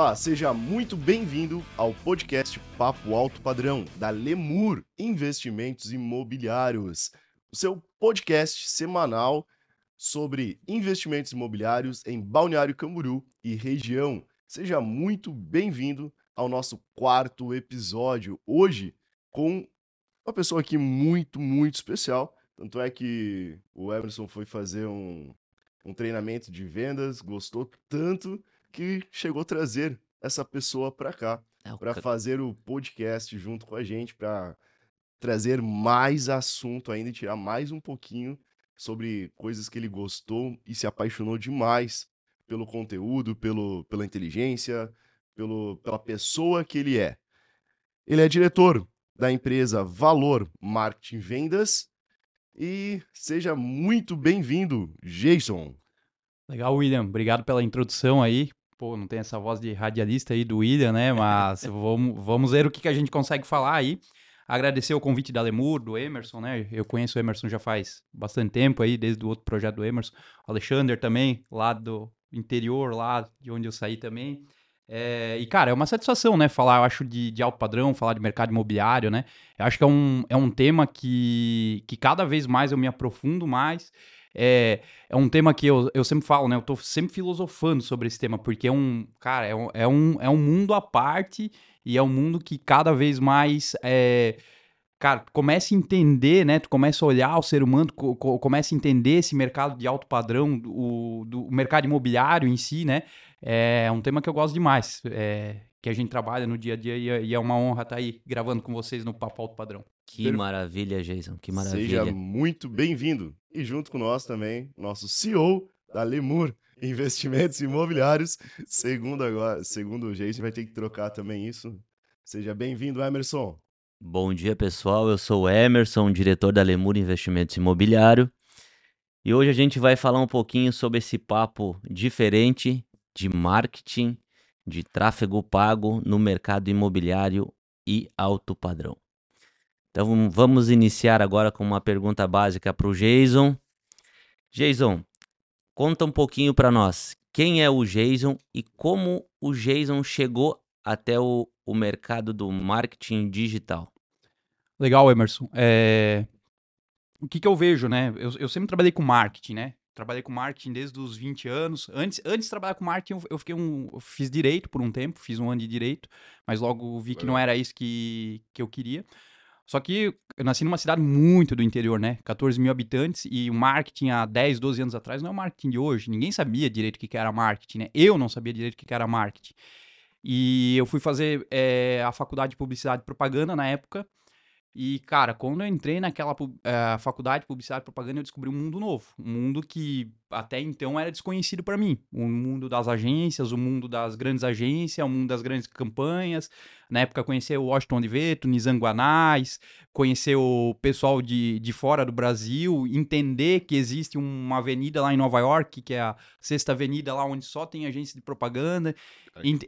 Olá, seja muito bem-vindo ao podcast Papo Alto Padrão da Lemur Investimentos Imobiliários, o seu podcast semanal sobre investimentos imobiliários em Balneário Camboriú e região. Seja muito bem-vindo ao nosso quarto episódio. Hoje, com uma pessoa aqui muito, muito especial. Tanto é que o Emerson foi fazer um, um treinamento de vendas, gostou tanto que chegou a trazer essa pessoa para cá, é para fazer o podcast junto com a gente, para trazer mais assunto ainda e tirar mais um pouquinho sobre coisas que ele gostou e se apaixonou demais pelo conteúdo, pelo, pela inteligência, pelo, pela pessoa que ele é. Ele é diretor da empresa Valor Marketing Vendas e seja muito bem-vindo, Jason. Legal, William. Obrigado pela introdução aí. Pô, não tem essa voz de radialista aí do William, né? Mas vamos, vamos ver o que, que a gente consegue falar aí. Agradecer o convite da Lemur, do Emerson, né? Eu conheço o Emerson já faz bastante tempo aí, desde o outro projeto do Emerson. O Alexander também, lá do interior, lá de onde eu saí também. É, e, cara, é uma satisfação, né? Falar, eu acho, de, de alto padrão, falar de mercado imobiliário, né? Eu acho que é um, é um tema que, que cada vez mais eu me aprofundo mais. É, é um tema que eu, eu sempre falo, né? Eu tô sempre filosofando sobre esse tema, porque é um, cara, é um, é um, é um mundo à parte e é um mundo que cada vez mais. É, cara, começa a entender, né? Tu começa a olhar o ser humano, co começa a entender esse mercado de alto padrão, o, do, o mercado imobiliário em si, né? É um tema que eu gosto demais, é, que a gente trabalha no dia a dia e é, e é uma honra estar aí gravando com vocês no Papo Alto Padrão. Que maravilha, Jason, que maravilha. Seja muito bem-vindo. E junto com nós também, nosso CEO da Lemur Investimentos Imobiliários. Segundo agora, segundo o Jason, vai ter que trocar também isso. Seja bem-vindo, Emerson. Bom dia, pessoal. Eu sou o Emerson, diretor da Lemur Investimentos Imobiliário. E hoje a gente vai falar um pouquinho sobre esse papo diferente de marketing, de tráfego pago no mercado imobiliário e alto padrão. Então vamos iniciar agora com uma pergunta básica para o Jason. Jason, conta um pouquinho para nós quem é o Jason e como o Jason chegou até o, o mercado do marketing digital. Legal, Emerson. É... O que, que eu vejo, né? Eu, eu sempre trabalhei com marketing, né? Trabalhei com marketing desde os 20 anos. Antes, antes de trabalhar com marketing, eu, fiquei um, eu fiz direito por um tempo, fiz um ano de direito, mas logo vi que não era isso que, que eu queria. Só que eu nasci numa cidade muito do interior, né? 14 mil habitantes e o marketing há 10, 12 anos atrás não é o marketing de hoje. Ninguém sabia direito o que era marketing, né? Eu não sabia direito o que era marketing. E eu fui fazer é, a faculdade de publicidade e propaganda na época. E, cara, quando eu entrei naquela uh, faculdade de publicidade e propaganda, eu descobri um mundo novo. Um mundo que até então era desconhecido para mim. O mundo das agências, o mundo das grandes agências, o mundo das grandes campanhas. Na época, conhecer o Washington Oliveto, Nizanguanais, conhecer o pessoal de, de fora do Brasil, entender que existe uma avenida lá em Nova York, que é a Sexta Avenida, lá onde só tem agência de propaganda.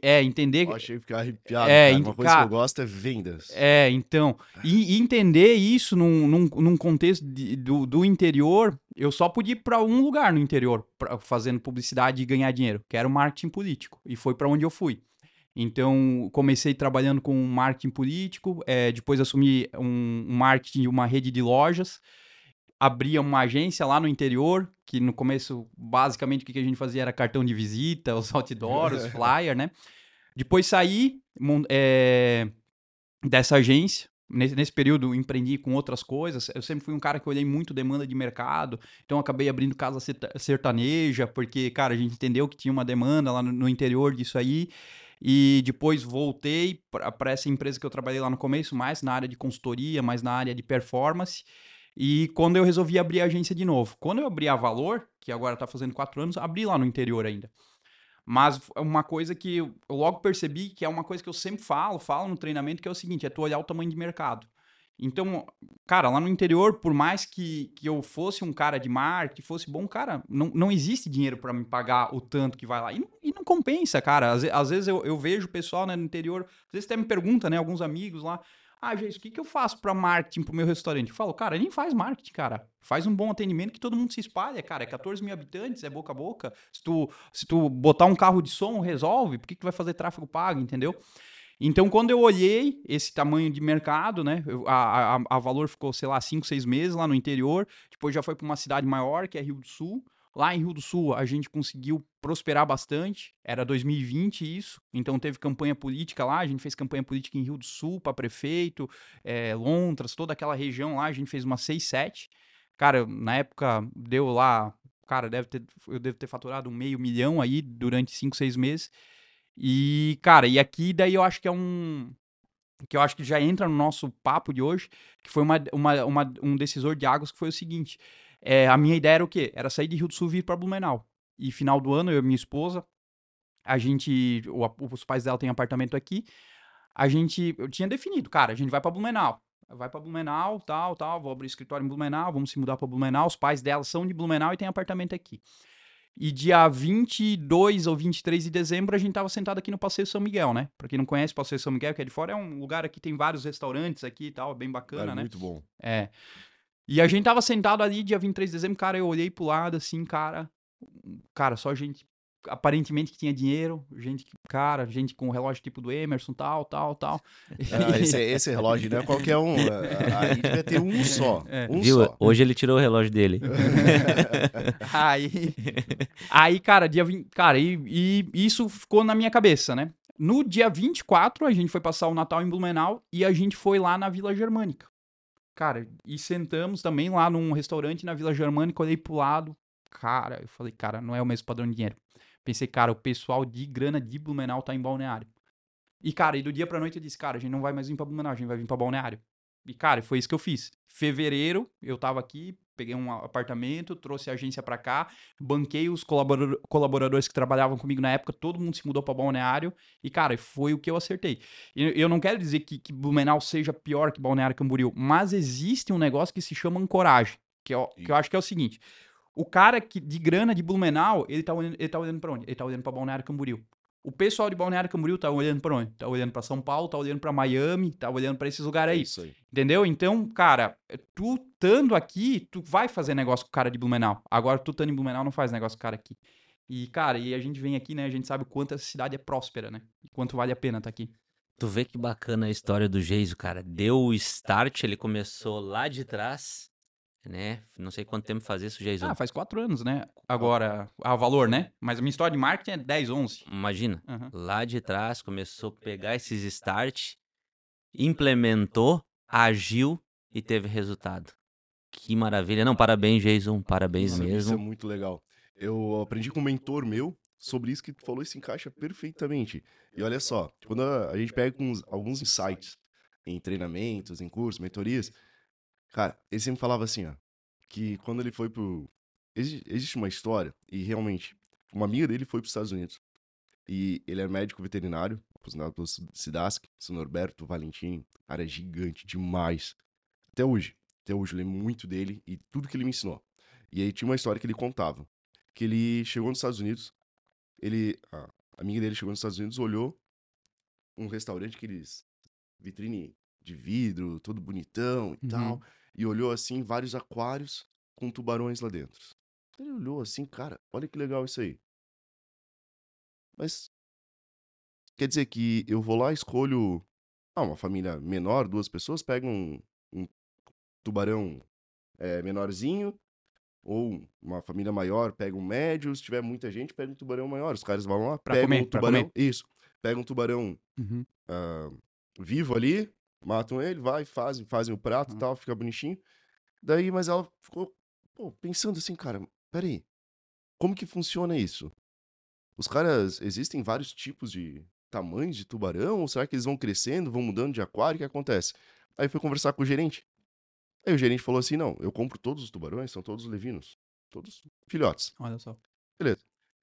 É, entender. Eu achei ficar arrepiado. É, cara. Uma coisa cara, que eu gosto é vendas. É, então. E, e entender isso num, num, num contexto de, do, do interior, eu só podia ir para um lugar no interior pra, fazendo publicidade e ganhar dinheiro, que era o marketing político. E foi para onde eu fui. Então, comecei trabalhando com marketing político, é, depois assumi um, um marketing de uma rede de lojas abria uma agência lá no interior, que no começo, basicamente, o que a gente fazia era cartão de visita, os outdoors, os flyers, né? Depois saí é, dessa agência. Nesse, nesse, período, empreendi com outras coisas. Eu sempre fui um cara que olhei muito demanda de mercado. Então, acabei abrindo casa sertaneja, porque, cara, a gente entendeu que tinha uma demanda lá no, no interior disso aí. E depois voltei para essa empresa que eu trabalhei lá no começo, mais na área de consultoria, mais na área de performance. E quando eu resolvi abrir a agência de novo. Quando eu abri a Valor, que agora está fazendo quatro anos, abri lá no interior ainda. Mas uma coisa que eu logo percebi que é uma coisa que eu sempre falo, falo no treinamento, que é o seguinte, é tu olhar o tamanho de mercado. Então, cara, lá no interior, por mais que, que eu fosse um cara de marketing, fosse bom, cara, não, não existe dinheiro para me pagar o tanto que vai lá. E não, e não compensa, cara. Às, às vezes eu, eu vejo o pessoal né, no interior, às vezes até me pergunta, né, alguns amigos lá, Ah, gente, o que, que eu faço pra marketing pro meu restaurante? Eu falo, cara, nem faz marketing, cara. Faz um bom atendimento que todo mundo se espalha, cara. É 14 mil habitantes, é boca a boca. Se tu, se tu botar um carro de som, resolve. Por que, que vai fazer tráfego pago, entendeu? Então, quando eu olhei esse tamanho de mercado, né? a, a, a Valor ficou, sei lá, 5, 6 meses lá no interior. Depois já foi para uma cidade maior, que é Rio do Sul. Lá em Rio do Sul, a gente conseguiu prosperar bastante. Era 2020 isso. Então, teve campanha política lá. A gente fez campanha política em Rio do Sul para prefeito, eh, Lontras, toda aquela região lá. A gente fez umas 6, 7. Cara, na época deu lá. Cara, deve ter, eu devo ter faturado um meio milhão aí durante 5, 6 meses. E, cara, e aqui daí eu acho que é um. Que eu acho que já entra no nosso papo de hoje, que foi uma, uma, uma- um decisor de águas que foi o seguinte. é, a minha ideia era o quê? Era sair de Rio do Sul e vir para Blumenau. E final do ano, eu e minha esposa, a gente. o os pais dela têm apartamento aqui. A gente. Eu tinha definido, cara, a gente vai para Blumenau. Vai para Blumenau, tal, tal. Vou abrir escritório em Blumenau, vamos se mudar para Blumenau. Os pais dela são de Blumenau e têm apartamento aqui. E dia 22 ou 23 de dezembro a gente tava sentado aqui no Passeio São Miguel, né? Pra quem não conhece o Passeio São Miguel, que é de fora, é um lugar aqui, tem vários restaurantes aqui e tal, é bem bacana, Cara, né? muito bom. É. E a gente tava sentado ali dia 23 de dezembro, cara, eu olhei pro lado assim, cara, cara, só gente aparentemente que tinha dinheiro, gente que, cara, gente com relógio tipo do Emerson, tal, tal, tal. Ah, esse, esse relógio não é qualquer um. Aí devia ter um só. É. Um Viu? só. Hoje ele tirou o relógio dele. Aí, aí, cara, dia 20, cara, e, e isso ficou na minha cabeça, né? No dia 24, a gente foi passar o Natal em Blumenau e a gente foi lá na Vila Germânica. Cara, e sentamos também lá num restaurante na Vila Germânica, olhei pro lado. Cara, eu falei, cara, não é o mesmo padrão de dinheiro. Pensei, cara, o pessoal de grana de Blumenau tá em Balneário. E, cara, e do dia pra noite eu disse, cara, a gente não vai mais vir pra Blumenau, a gente vai vir pra Balneário. E, cara, foi isso que eu fiz. Fevereiro, eu tava aqui, peguei um apartamento, trouxe a agência pra cá, banquei os colaborador- colaboradores que trabalhavam comigo na época, todo mundo se mudou pra Balneário, e, cara, foi o que eu acertei. Eu não quero dizer que, que Blumenau seja pior que Balneário Camboriú, mas existe um negócio que se chama ancoragem, que, é, o- que eu acho que é o seguinte, o cara que, de grana de Blumenau, ele tá olhando, ele tá olhando pra onde? Ele tá olhando pra Balneário Camboriú. O pessoal de Balneário Camboriú tá olhando pra onde? Tá olhando pra São Paulo, tá olhando pra Miami, tá olhando pra esses lugares É aí. isso aí. Entendeu? Então, cara, tu estando aqui, tu vai fazer negócio com o cara de Blumenau. Agora, tu estando em Blumenau, não faz negócio com o cara aqui. E, cara, e a gente vem aqui, né? A gente sabe o quanto essa cidade é próspera, né? E quanto vale a pena estar aqui. Tu vê que bacana a história do Geiso, cara. Deu o start, ele começou lá de trás, né? Não sei quanto tempo faz isso, Geiso. Ah, faz quatro anos, né? Agora, a valor, né? Mas a minha história de marketing é 10, 11. Imagina, Aham. lá de trás começou a pegar esses start, implementou, agiu e teve resultado. Que maravilha. Não, parabéns, Jason. Parabéns Isso, isso é mesmo. muito legal. Eu aprendi com um mentor meu sobre isso que tu falou e se encaixa perfeitamente. E olha só, quando a, a gente pega uns- alguns insights em treinamentos, em cursos, mentorias, cara, ele sempre falava assim, ó, que quando ele foi pro... exi- Existe uma história, e realmente, uma amiga dele foi para os Estados Unidos. E ele é médico veterinário, aposentado pelo Sidask, São Norberto Valentim, cara, é gigante demais. Até hoje. Até hoje eu lembro muito dele e tudo que ele me ensinou. E aí tinha uma história que ele contava. Que ele chegou nos Estados Unidos, ele, a amiga dele chegou nos Estados Unidos, olhou um restaurante que eles, vitrine de vidro, todo bonitão e Uhum. tal, e olhou assim vários aquários com tubarões lá dentro. Ele olhou assim, cara, olha que legal isso aí. Mas quer dizer que eu vou lá escolho ah, uma família menor, duas pessoas, pegam um, um tubarão eh, menorzinho, ou uma família maior pega um médio, se tiver muita gente, pega um tubarão maior. Os caras vão lá, Pra pegam comer, um tubarão. Isso. Pegam um tubarão Uhum. ah, vivo ali, matam ele, vai, fazem, fazem o prato e Uhum. tal, fica bonitinho. Daí, mas ela ficou pô, pensando assim, cara, peraí, como que funciona isso? Os caras, existem vários tipos de tamanhos de tubarão? Ou será que eles vão crescendo, vão mudando de aquário? O que acontece? Aí foi conversar com o gerente. Aí o gerente falou assim: não, eu compro todos os tubarões, são todos levinos, todos filhotes. Olha só.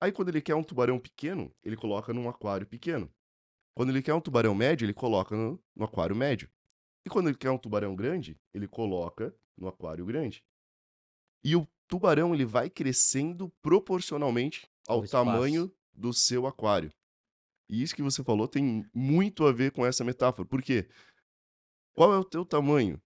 Aí quando ele quer um tubarão pequeno, ele coloca num aquário pequeno. Quando ele quer um tubarão médio, ele coloca no, no aquário médio. E quando ele quer um tubarão grande, ele coloca no aquário grande. E o tubarão ele vai crescendo proporcionalmente ao tamanho do seu aquário. E isso que você falou tem muito a ver com essa metáfora. Por quê? qual é o teu tamanho?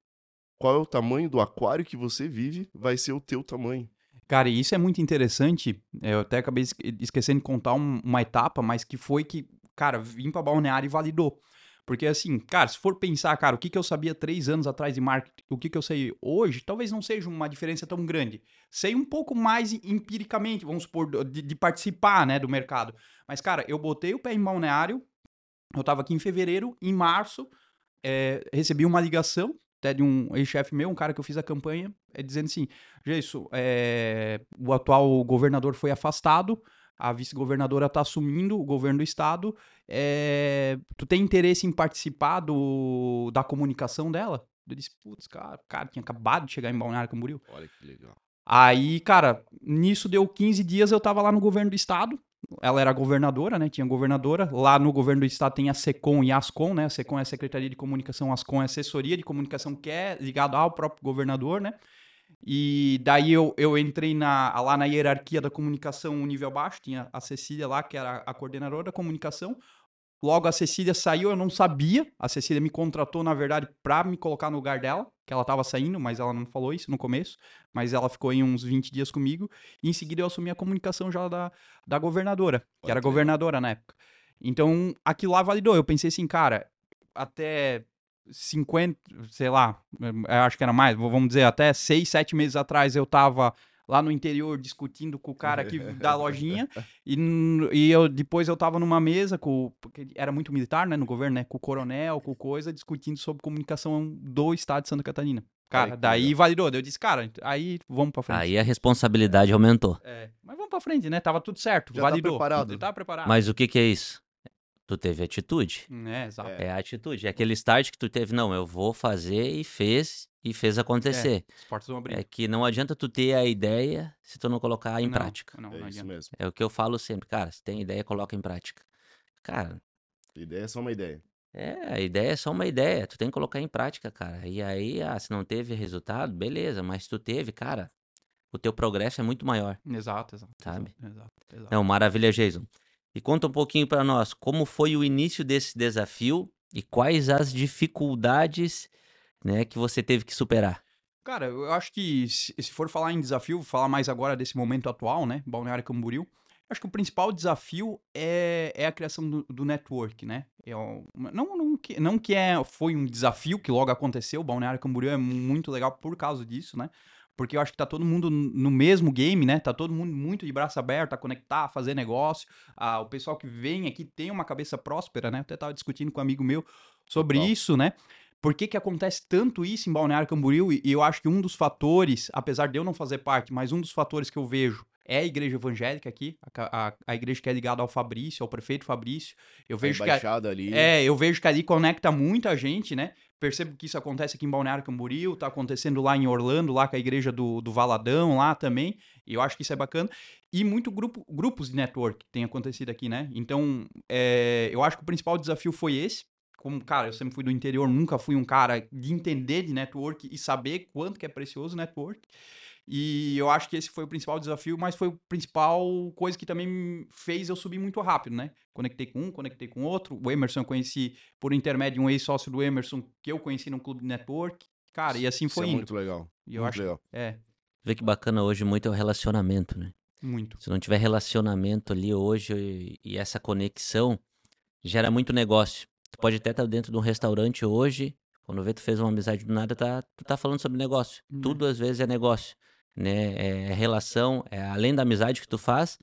Qual é o tamanho do aquário que você vive? Vai ser o teu tamanho. Cara, e isso é muito interessante. Eu até acabei esque- esquecendo de contar um- uma etapa, mas que foi que, cara, vim pra balneário e validou. Porque assim, cara, se for pensar, cara, o que, que eu sabia três anos atrás de marketing, o que, que eu sei hoje, talvez não seja uma diferença tão grande. Sei um pouco mais empiricamente, vamos supor, de, de participar, né, do mercado. Mas, cara, eu botei o pé em balneário, eu tava aqui em fevereiro, em março, é, recebi uma ligação até de um ex-chefe meu, um cara que eu fiz a campanha, é, dizendo assim, Geisso, é, o atual governador foi afastado, a vice-governadora está assumindo o governo do estado, é, tu tem interesse em participar do, da comunicação dela? Eu disse, putz, cara, cara, tinha acabado de chegar em Balneário Camboriú. Olha que legal. Aí, cara, nisso deu 15 dias, eu tava lá no governo do estado. Ela era governadora, né? Tinha governadora. Lá no governo do estado tem a SECOM e a ASCOM, né? A SECOM é a Secretaria de Comunicação, a ASCOM é a assessoria de comunicação que é ligado ao próprio governador, né? E daí eu, eu entrei na, lá na hierarquia da comunicação nível abaixo, tinha a Cecília lá, que era a coordenadora da comunicação. Logo a Cecília saiu, eu não sabia. A Cecília me contratou, na verdade, pra me colocar no lugar dela, que ela tava saindo, mas ela não falou isso no começo. Mas ela ficou em uns 20 dias comigo. E em seguida eu assumi a comunicação já da, da governadora, que era governadora na época. Então aquilo lá validou. Eu pensei assim, cara, até 50, sei lá, eu acho que era mais, vamos dizer, até 6, 7 meses atrás eu tava lá no interior discutindo com o cara aqui da lojinha e, e eu, depois eu tava numa mesa com, o- porque era muito militar, né, no governo, né, com o coronel, com coisa, discutindo sobre comunicação do estado de Santa Catarina. Cara, daí legal. validou, daí eu disse, cara, aí vamos pra frente. Aí a responsabilidade aumentou. É, mas vamos pra frente, né, tava tudo certo, Já tá validou. preparado. Eu tava preparado. Mas o que que é isso? Tu teve atitude. É, exato. É a atitude. É aquele start que tu teve, não, eu vou fazer e fez, e fez acontecer. As portas vão abrir. É, que não adianta tu ter a ideia se tu não colocar em Não, prática. Não, É não isso adianta. mesmo. É o que eu falo sempre, cara, se tem ideia, coloca em prática. Cara, ideia é só uma ideia. é, a ideia é só uma ideia, tu tem que colocar em prática, cara. E aí, ah, se não teve resultado, beleza, mas se tu teve, cara, o teu progresso é muito maior. Exato, exato. Sabe? Exato, exato, exato. Não, maravilha, Jason. E conta um pouquinho pra nós, como foi o início desse desafio e quais as dificuldades, né, que você teve que superar? Cara, eu acho que se for falar em desafio, vou falar mais agora desse momento atual, né? Balneário Camboriú. Acho que o principal desafio é, é a criação do, do network, né? É o- não, não, que, não que é, foi um desafio que logo aconteceu, o Balneário Camboriú é muito legal por causa disso, né? Porque eu acho que tá todo mundo no mesmo game, né? Tá todo mundo muito de braço aberto a conectar, a fazer negócio. Ah, o pessoal que vem aqui tem uma cabeça próspera, né? Eu até tava discutindo com um amigo meu sobre Total. isso, né? Por que, que acontece tanto isso em Balneário Camboriú? E eu acho que um dos fatores, apesar de eu não fazer parte, mas um dos fatores que eu vejo é a igreja evangélica aqui, a, a, a igreja que é ligada ao Fabrício, ao prefeito Fabrício. Eu A vejo que a- ali. é, eu vejo que ali conecta muita gente, né? Percebo que isso acontece aqui em Balneário Camboriú, tá acontecendo lá em Orlando, lá com a igreja do, do Valadão, lá também. E eu acho que isso é bacana. E muito grupo, grupos de network tem acontecido aqui, né? Então, é, eu acho que o principal desafio foi esse. Como, cara, eu sempre fui do interior, nunca fui um cara de entender de network e saber quanto que é precioso o network. E eu acho que esse foi o principal desafio, mas foi o principal coisa que também fez eu subir muito rápido, né? Conectei com um, conectei com outro. O Emerson eu conheci por intermédio de um ex-sócio do Emerson que eu conheci num clube de network. Cara, e assim Isso foi é indo. muito legal. E eu muito acho legal. é Vê que bacana hoje muito é o relacionamento, né? muito. Se não tiver relacionamento ali hoje e, e essa conexão, gera muito negócio. Tu pode até estar dentro de um restaurante hoje, quando vê tu fez uma amizade do nada, tá, tu tá falando sobre negócio. Uhum. Tudo às vezes é negócio, né? É relação, é além da amizade que tu faz,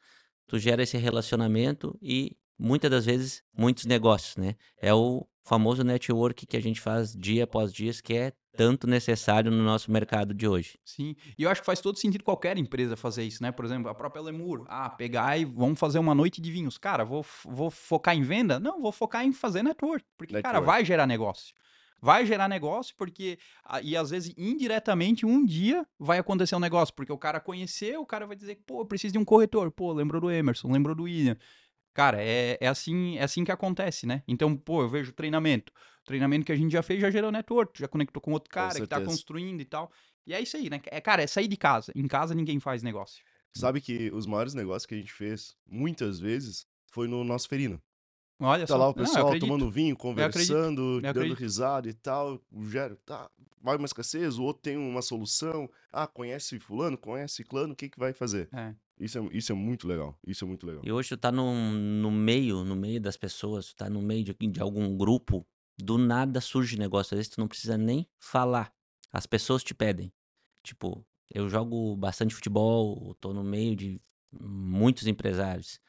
tu gera esse relacionamento e muitas das vezes muitos negócios, né? É o famoso network que a gente faz dia após dia, que é tanto necessário no nosso mercado de hoje. Sim. E eu acho que faz todo sentido qualquer empresa fazer isso, né? Por exemplo, a própria Lemur. Ah, pegar e vamos fazer uma noite de vinhos. Cara, vou, vou focar em venda? Não, vou focar em fazer network. Porque, cara, Network. vai gerar negócio. Vai gerar negócio porque. ah, E às vezes, indiretamente, um dia vai acontecer um negócio. Porque o cara conheceu, o cara vai dizer, pô, eu preciso de um corretor. Pô, lembrou do Emerson, lembrou do William. Cara, é, é assim é assim que acontece, né? Então, pô, eu vejo treinamento. Treinamento que a gente já fez já gerou network, já conectou com outro cara que tá construindo e tal. E é isso aí, né? É, cara, é sair de casa. Em casa ninguém faz negócio. Sabe que os maiores negócios que a gente fez, muitas vezes, foi no nosso ferino. Olha Tá só. lá o Não, pessoal acredito. tomando vinho, conversando, dando acredito. risada e tal. O Gero, tá, vai uma escassez, o outro tem uma solução. Ah, conhece fulano, conhece clano, o que que vai fazer? É. Isso é, isso é muito legal, isso é muito legal. E hoje tu tá no, no meio, no meio das pessoas, tu tá no meio de, de algum grupo, do nada surge negócio. Às vezes tu não precisa nem falar. As pessoas te pedem. Tipo, eu jogo bastante futebol, tô no meio de muitos empresários,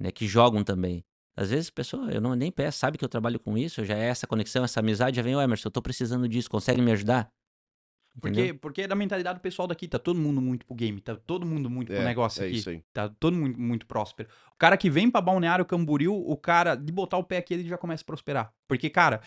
né, que jogam também. Às vezes a pessoa, eu não nem peço, sabe que eu trabalho com isso, já é essa conexão, essa amizade, já vem, o Emerson, eu tô precisando disso, consegue me ajudar? Porque, Entendeu? porque é da mentalidade do pessoal daqui, tá todo mundo muito pro game, tá todo mundo muito pro É, negócio é aqui. isso aí. Tá todo mundo muito próspero. O cara que vem pra Balneário Camboriú, o cara, de botar o pé aqui, ele já começa a prosperar. Porque, cara,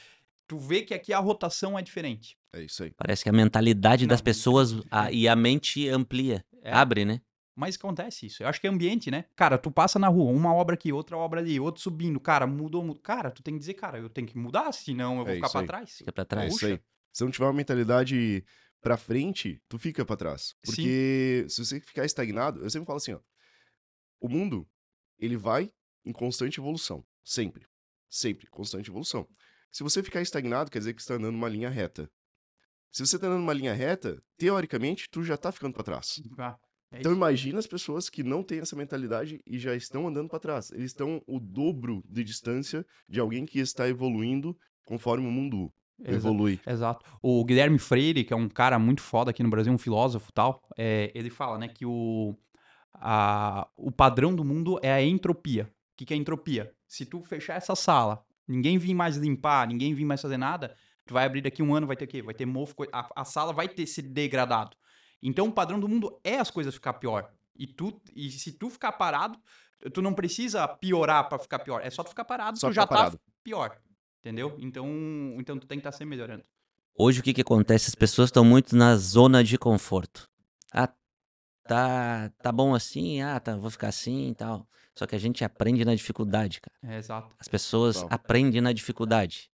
tu vê que aqui a rotação é diferente. É isso aí. Parece que a mentalidade das Não, pessoas é. a- e a mente amplia, É. abre, né? Mas acontece isso. Eu acho que é ambiente, né? Cara, tu passa na rua, uma obra aqui, outra obra ali, outro subindo. Cara, mudou, mudou. Cara, tu tem que dizer, cara, eu tenho que mudar, senão eu vou É ficar pra aí. trás. Fica pra É trás. isso aí. Se não tiver uma mentalidade pra frente, tu fica pra trás. Sim. Porque se você ficar estagnado, eu sempre falo assim, ó. O mundo, ele vai em constante evolução. Sempre. Sempre. Constante evolução. Se você ficar estagnado, quer dizer que você tá andando numa linha reta. Se você tá andando numa linha reta, teoricamente, tu já tá ficando pra trás. Ah, é Então imagina as pessoas que não têm essa mentalidade e já estão andando pra trás. Eles estão o dobro de distância de alguém que está evoluindo conforme o mundo Exa- evolui. Exato. O Guilherme Freire, que é um cara muito foda aqui no Brasil, um filósofo tal, é, ele fala, né, que o, a- o padrão do mundo é a entropia. O que, que é entropia? Se tu fechar essa sala, ninguém vir mais limpar, ninguém vir mais fazer nada, tu vai abrir daqui um ano, vai ter o quê? Vai ter mofo, a, a sala vai ter se degradado. Então o padrão do mundo é as coisas ficar pior. E, tu, e se tu ficar parado, tu não precisa piorar pra ficar pior. É só tu ficar parado, Só tu já tá parado. pior. Entendeu? Então, então tu tem que estar sempre melhorando. Hoje o que que acontece? As pessoas estão muito na zona de conforto. Ah, tá, tá bom assim, ah, tá, vou ficar assim e tal. Só que a gente aprende na dificuldade, cara. É, exato. As pessoas Total. aprendem na dificuldade.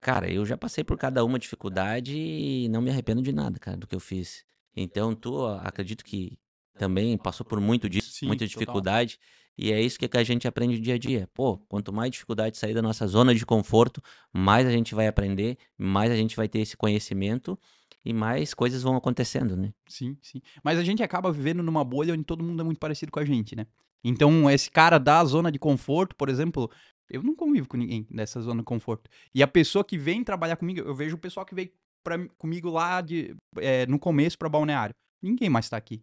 Cara, eu já passei por cada uma dificuldade e não me arrependo de nada, cara, do que eu fiz. Então, tu, acredito que também passou por muito disso, Sim, muita total. dificuldade. E é isso que a gente aprende dia a dia. Pô, quanto mais dificuldade sair da nossa zona de conforto, mais a gente vai aprender, mais a gente vai ter esse conhecimento e mais coisas vão acontecendo, né? Sim, sim. Mas a gente acaba vivendo numa bolha onde todo mundo é muito parecido com a gente, né? Então, esse cara da zona de conforto, por exemplo, eu não convivo com ninguém dessa zona de conforto. E a pessoa que vem trabalhar comigo, eu vejo o pessoal que veio pra, comigo lá de, é, no começo pra balneário. Ninguém mais tá aqui.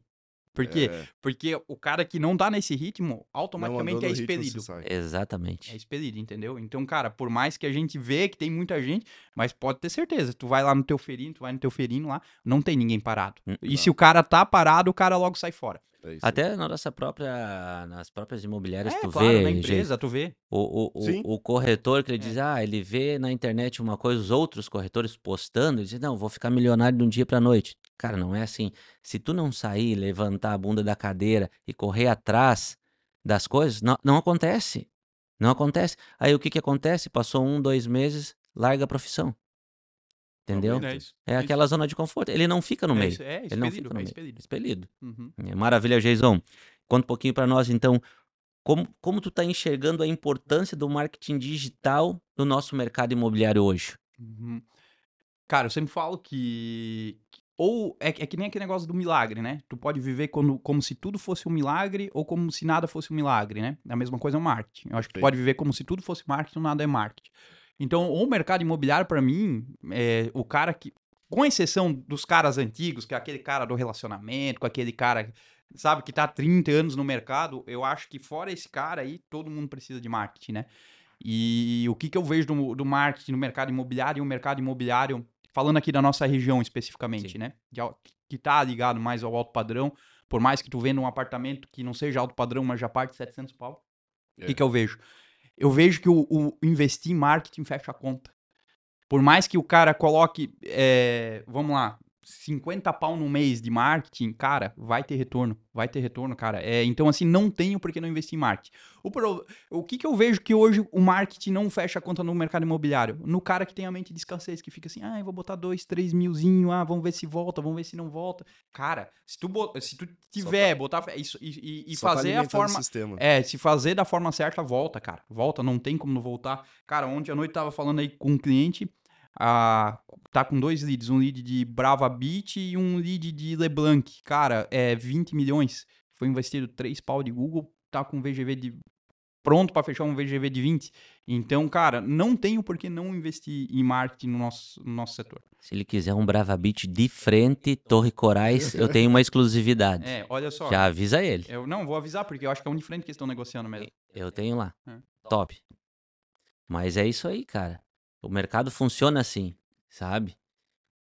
Por quê? É, Porque o cara que não tá nesse ritmo, automaticamente é expelido. Exatamente. É expelido, entendeu? Então, cara, por mais que a gente vê que tem muita gente, mas pode ter certeza, tu vai lá no teu ferino, tu vai no teu ferino lá, não tem ninguém parado. Hum, E não. se o cara tá parado, o cara logo sai fora. É. Até na nossa própria, nas próprias imobiliárias, É, tu claro, vê, na gente, empresa, tu vê. O, o, Sim. o, o corretor que ele diz, ah, ele vê na internet uma coisa, os outros corretores postando, ele diz, não, vou ficar milionário de um dia pra noite. Cara, não é assim. Se tu não sair, levantar a bunda da cadeira e correr atrás das coisas, não, não acontece. Não acontece. Aí o que que acontece? Passou um, dois meses, larga a profissão. Entendeu? É isso. É aquela zona de conforto. Ele não fica no é meio. isso, é Ele não expelido, fica no é meio. expelido. Expelido. Uhum. É, Maravilha, Jason. Conta um pouquinho pra nós, então, como, como tu tá enxergando a importância do marketing digital no nosso mercado imobiliário hoje? Uhum. Cara, eu sempre falo que. Ou é, que- é que nem aquele negócio do milagre, né? Tu pode viver quando, como se tudo fosse um milagre ou como se nada fosse um milagre, né? A mesma coisa é o marketing. Eu acho que tu Sim. pode viver como se tudo fosse marketing ou nada é marketing. Então, o mercado imobiliário, pra mim, é o cara que. Com exceção dos caras antigos, que é aquele cara do relacionamento, com aquele cara, sabe, que tá há 30 anos no mercado, eu acho que fora esse cara aí, todo mundo precisa de marketing, né? E o que, que eu vejo do, do marketing no mercado imobiliário e o mercado imobiliário, falando aqui da nossa região especificamente, Sim. né? Que, o- que tá ligado mais ao alto padrão, por mais que tu venda um apartamento que não seja alto padrão, mas já parte de 700 pau. O É. que, que eu vejo? Eu vejo que o, o investir em marketing fecha a conta. Por mais que o cara coloque, é, vamos lá, 50 pau no mês de marketing, cara, vai ter retorno. Vai ter retorno, cara. É, então, assim, não tenho por que não investir em marketing. O, pro, o que, que eu vejo que hoje o marketing não fecha a conta no mercado imobiliário? No cara que tem a mente de escassez, que fica assim, ah, eu vou botar dois, três milzinho, ah, vamos ver se volta, vamos ver se não volta. Cara, se tu, se tu tiver, botar isso e, e, e fazer a forma. É, se fazer da forma certa, volta, cara. Volta, não tem como não voltar. Cara, ontem à noite tava falando aí com um cliente a, tá com dois leads, um lead de Brava Beat e um lead de LeBlanc. Cara, é 20 milhões. Foi investido 3 pau de Google, tá com VGV de pronto para fechar um VGV de 20. Então, cara, não tenho por que não investir em marketing no nosso, no nosso setor. Se ele quiser um Brava Beat de frente, Torre Corais, eu tenho uma exclusividade. É, olha só. Já avisa ele. Eu não vou avisar porque eu acho que é um de frente que estão negociando mesmo. Eu tenho lá. É. Top. Mas é isso aí, cara. O mercado funciona assim, sabe?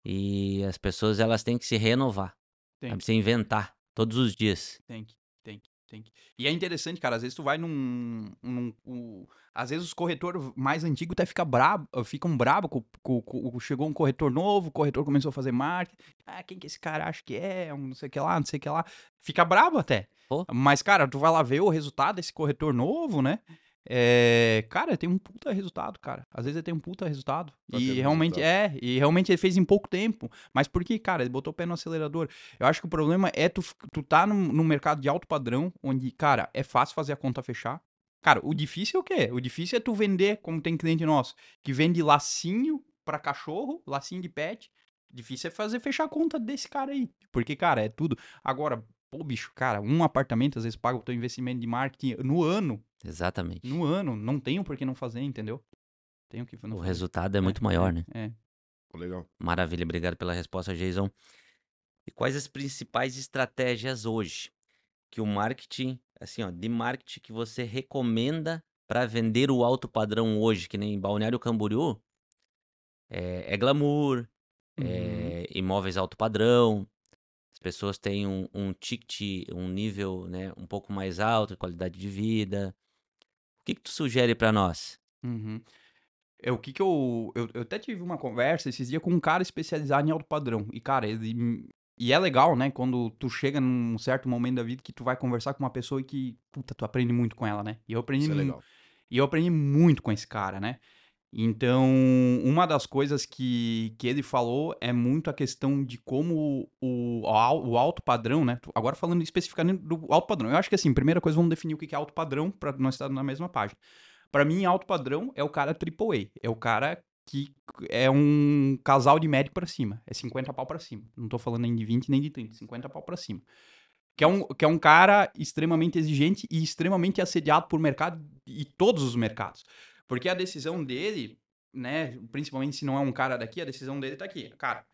E as pessoas elas têm que se renovar, tem. sabe? se inventar todos os dias. Tem que, tem que, tem que. E é interessante, cara, às vezes tu vai num, num um, às vezes os corretores mais antigos até ficam brabo, ficam brabo com, com, com, chegou um corretor novo, o corretor começou a fazer marketing, ah, quem que esse cara acha que é, um não sei o que lá, não sei o que lá, fica brabo até. Mas, cara, tu vai lá ver o resultado desse corretor novo, né? É, cara, tem um puta resultado, cara. Às vezes ele tem um puta resultado. E realmente resultado. é, e realmente ele fez em pouco tempo. Mas por que, cara? Ele botou o pé no acelerador. Eu acho que o problema é tu, tu tá no, no mercado de alto padrão, onde, cara, é fácil fazer a conta fechar. Cara, o difícil é o quê? O difícil é tu vender, como tem cliente nosso, que vende lacinho para cachorro, lacinho de pet. Difícil é fazer fechar a conta desse cara aí. Porque, cara, é tudo. Agora, pô, bicho, cara, um apartamento às vezes paga o teu investimento de marketing no ano Exatamente. No ano, não tenho por que não fazer, entendeu? Tenho que O fazer. resultado é, é muito maior, é, né? É. Legal. Maravilha, obrigado pela resposta, Jason. E quais as principais estratégias hoje que o marketing, assim, ó, de marketing que você recomenda para vender o alto padrão hoje, que nem Balneário Camboriú? É, é glamour, uhum. é imóveis alto padrão, pessoas têm um, um ticket, um nível né, um pouco mais alto, qualidade de vida. O que, que tu sugere para nós? Uhum. É, o que que eu, eu... Eu até tive uma conversa esses dias com um cara especializado em alto padrão. E, cara, ele... E é legal, né? Quando tu chega num certo momento da vida que tu vai conversar com uma pessoa e que, puta, tu aprende muito com ela, né? E eu aprendi... Isso é legal. E eu aprendi muito com esse cara, né? Então, uma das coisas que, que ele falou é muito a questão de como o, o alto padrão, né? Agora falando especificamente do alto padrão. Eu acho que assim, primeira coisa, vamos definir o que é alto padrão para nós estar na mesma página. Para mim, alto padrão é o cara AAA. É o cara que é um casal de médio para cima. É 50 pau para cima. Não tô falando nem de 20 nem de 30, 50 pau para cima. Que é, um, que é um cara extremamente exigente e extremamente assediado por mercado e todos os mercados. Porque a decisão dele, né, principalmente se não é um cara daqui, a decisão dele tá aqui. Cara,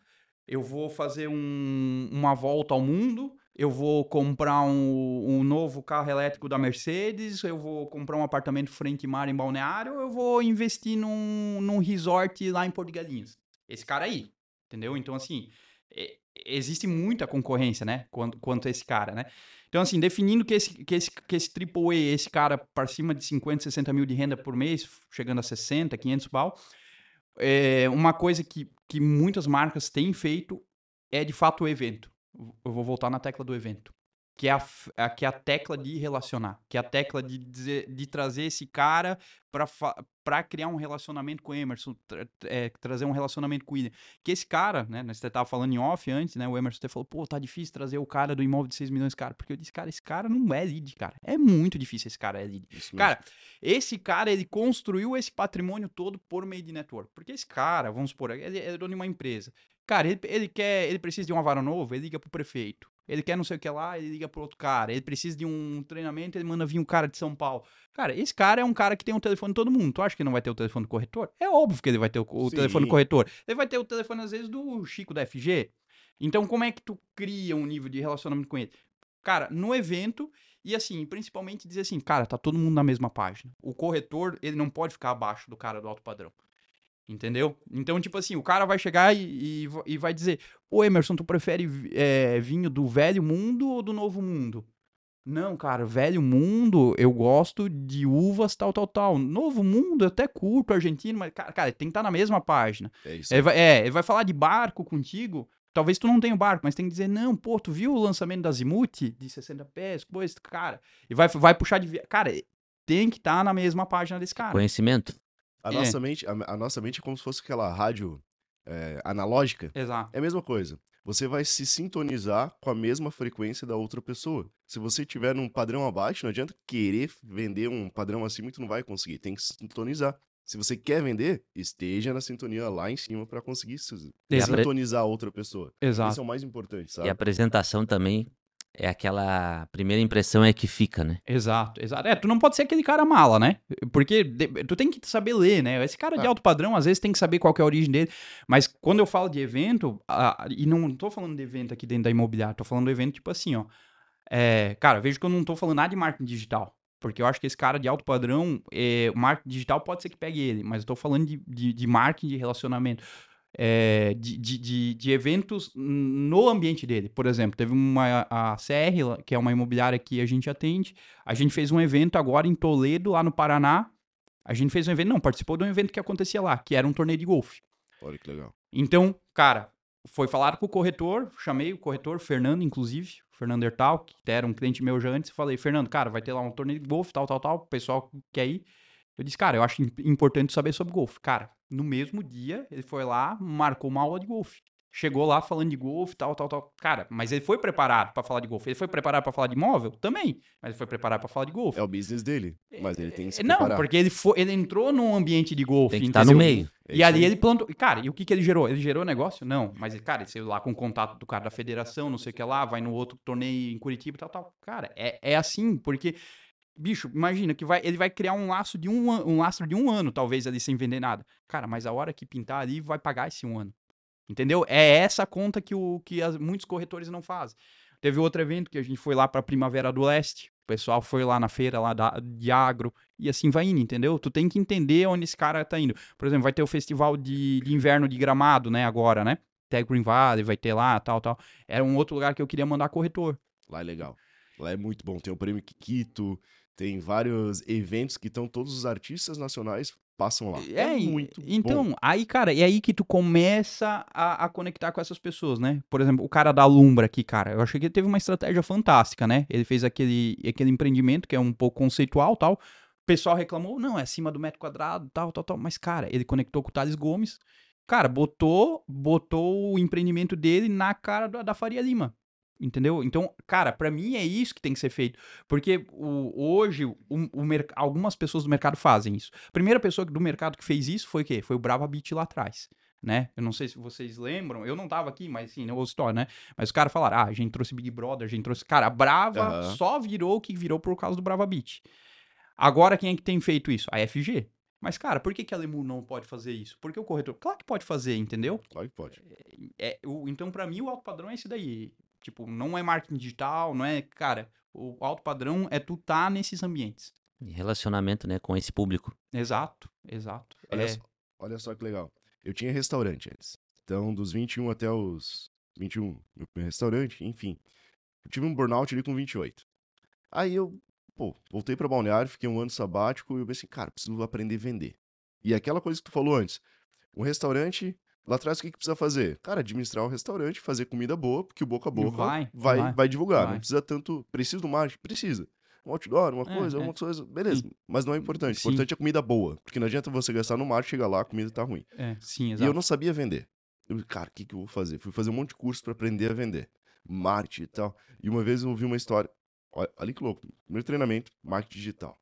eu vou fazer um, uma volta ao mundo, eu vou comprar um, um, novo carro elétrico da Mercedes, eu vou comprar um apartamento frente mar em Balneário, eu vou investir num, num resort lá em Porto de Galinhas. Esse cara aí, entendeu? Então, assim, existe muita concorrência, né, quanto, quanto a esse cara, né? Então, assim, definindo que esse, que esse, que esse AAA, esse cara para cima de 50, 60 mil de renda por mês, chegando a 60, 500 pau, é uma coisa que, que muitas marcas têm feito é, de fato, o evento. Eu vou voltar na tecla do evento que é a, a, que é a tecla de relacionar, que é a tecla de, dizer, de trazer esse cara para criar um relacionamento com o Emerson, tra, é, trazer um relacionamento com o William. Que esse cara, né, você estava falando em off antes, né, o Emerson até falou, pô, tá difícil trazer o cara do imóvel de 6 milhões, cara, porque eu disse, cara, esse cara não é lead, cara, é muito difícil esse cara é lead. cara, esse cara, ele construiu esse patrimônio todo por meio de network, porque esse cara, vamos supor, ele é dono de uma empresa, cara, ele, ele quer, ele precisa de uma vara nova, ele liga pro prefeito, ele quer não sei o que lá, ele liga pro outro cara. Ele precisa de um treinamento, ele manda vir um cara de São Paulo. Cara, esse cara é um cara que tem um telefone de todo mundo. Tu acha que não vai ter o telefone do corretor? É óbvio que ele vai ter o, o telefone do corretor. Ele vai ter o telefone, às vezes, do Chico da FG. Então, como é que tu cria um nível de relacionamento com ele? Cara, no evento, e assim, principalmente dizer assim, cara, tá todo mundo na mesma página. O corretor, ele não pode ficar abaixo do cara do alto padrão. Entendeu? Então, tipo assim, o cara vai chegar e, e, e vai dizer: Ô Emerson, tu prefere é, vinho do velho mundo ou do novo mundo? Não, cara, velho mundo, eu gosto de uvas tal, tal, tal. Novo mundo, eu até curto argentino, mas, cara, cara tem que estar tá na mesma página. É isso. Ele vai, é, ele vai falar de barco contigo. Talvez tu não tenha o barco, mas tem que dizer, não, pô, tu viu o lançamento da Zimuth de 60 pés, coisa, cara, e vai, vai puxar de... Cara, tem que estar na mesma página desse cara. Conhecimento. A É. nossa mente, a, a nossa mente é como se fosse aquela rádio é, analógica. Exato. É a mesma coisa. Você vai se sintonizar com a mesma frequência da outra pessoa. Se você tiver num padrão abaixo, não adianta querer vender um padrão acima, tu não vai conseguir. Tem que se sintonizar. Se você quer vender, esteja na sintonia lá em cima para conseguir se- sintonizar a outra pessoa. Exato. Isso é o mais importante, E sabe? a apresentação também é aquela primeira impressão é que fica, né? Exato, exato. É, tu não pode ser aquele cara mala, né? Porque de- tu tem que saber ler, né? Esse cara de Ah. alto padrão, às vezes, tem que saber qual que é a origem dele. Mas quando eu falo de evento, ah, e não tô falando de evento aqui dentro da imobiliária, tô falando do evento tipo assim, ó. É, cara, vejo que eu não tô falando nada de marketing digital. Porque eu acho que esse cara de alto padrão, é, o marketing digital pode ser que pegue ele, mas eu tô falando de, de, de marketing de relacionamento. É, de, de, de, eventos no ambiente dele. Por exemplo, teve uma a CR, que é uma imobiliária que a gente atende. A gente fez um evento agora em Toledo, lá no Paraná. A gente fez um evento, não, participou de um evento que acontecia lá, que era um torneio de golfe. Olha que legal. Então, cara, foi falar com o corretor, chamei o corretor, Fernando, inclusive, Fernando Hertal, que era um cliente meu já antes, falei, Fernando, cara, vai ter lá um torneio de golfe, tal, tal, tal, o pessoal quer ir. Eu disse, cara, eu acho im- importante saber sobre golfe. Cara, no mesmo dia, ele foi lá, marcou uma aula de golfe. Chegou lá falando de golfe, tal, tal, tal. Cara, mas ele foi preparado pra falar de golfe. Ele foi preparado pra falar de imóvel? Também. Mas ele foi preparado pra falar de golfe. É o business dele, mas ele tem que se Não, preparar. porque ele, foi, ele entrou num ambiente de golfe. Tem que estar no entendeu? meio. É E isso ali aí. ele plantou. Cara, e o que, que ele gerou? Ele gerou negócio? Não. Mas, cara, ele saiu lá com o contato do cara da federação, não sei o que lá, vai no outro torneio em Curitiba e tal, tal. Cara, é, é assim, porque. Bicho, imagina que vai, ele vai criar um laço de um, um lastro de um ano, talvez, ali sem vender nada. Cara, mas a hora que pintar ali, vai pagar esse um ano. Entendeu? É essa conta que, o, que as- muitos corretores não fazem. Teve outro evento que a gente foi lá pra Primavera do Leste. O pessoal foi lá na feira lá da, de agro. E assim vai indo, entendeu? Tu tem que entender onde esse cara tá indo. Por exemplo, vai ter o festival de, de inverno de gramado, né? Agora, né? Até Green Valley vai ter lá, tal, tal. Era um outro lugar que eu queria mandar corretor. Lá é legal. Lá é muito bom. Tem o prêmio Kikito, tem vários eventos que estão todos os artistas nacionais passam lá. É, e- muito Então, bom. aí, cara, é aí que tu começa a, a conectar com essas pessoas, né? Por exemplo, o cara da Lumbra aqui, cara, eu achei que ele teve uma estratégia fantástica, né? Ele fez aquele, aquele empreendimento que é um pouco conceitual tal. O pessoal reclamou, não, é acima do metro quadrado, tal, tal, tal. Mas, cara, ele conectou com o Thales Gomes. Cara, botou, botou o empreendimento dele na cara da, da Faria Lima. Entendeu? Então, cara, pra mim é isso que tem que ser feito. Porque o- hoje o, o algumas pessoas do mercado fazem isso. A primeira pessoa do mercado que fez isso foi o quê? Foi o Brava Beat lá atrás. Né? Eu não sei se vocês lembram, eu não tava aqui, mas sim, não ouço história, né? Mas os caras falaram: ah, a gente trouxe Big Brother, a gente trouxe. Cara, a Brava Aham. só virou o que virou por causa do Brava Beat. Agora, quem é que tem feito isso? A FG. Mas, cara, por que, que a Lemu não pode fazer isso? Porque o corretor. Claro que pode fazer, entendeu? Claro que pode. É, o- então, pra mim, o alto padrão é esse daí. Tipo, não é marketing digital, não é. Cara, o alto padrão é tu tá nesses ambientes. E Relacionamento, né, com esse público. Exato, exato. Olha, É, só, olha só que legal. Eu tinha restaurante antes. Então, dos 21 até os 21, meu primeiro restaurante, enfim. Eu tive um burnout ali com 28. Aí eu, pô, voltei pra Balneário, fiquei um ano sabático e eu pensei, cara, preciso aprender a vender. E aquela coisa que tu falou antes, um restaurante, lá atrás o que, que precisa fazer? Cara, administrar o restaurante, fazer comida boa, porque o boca a boca Vai, vai, vai, vai divulgar. vai. Não precisa tanto, precisa do marketing? Precisa. Um outdoor, uma É, coisa, é. uma coisa, beleza. Mas não é importante. O Sim. importante é comida boa. Porque não adianta você gastar no mar, chegar lá, a comida tá ruim. é, sim, E exato. eu não sabia vender. Eu, cara, o que, que eu vou fazer? Fui fazer um monte de curso pra aprender a vender. Marketing e tal. E uma vez eu ouvi uma história. Olha, olha que louco. Primeiro treinamento, marketing digital.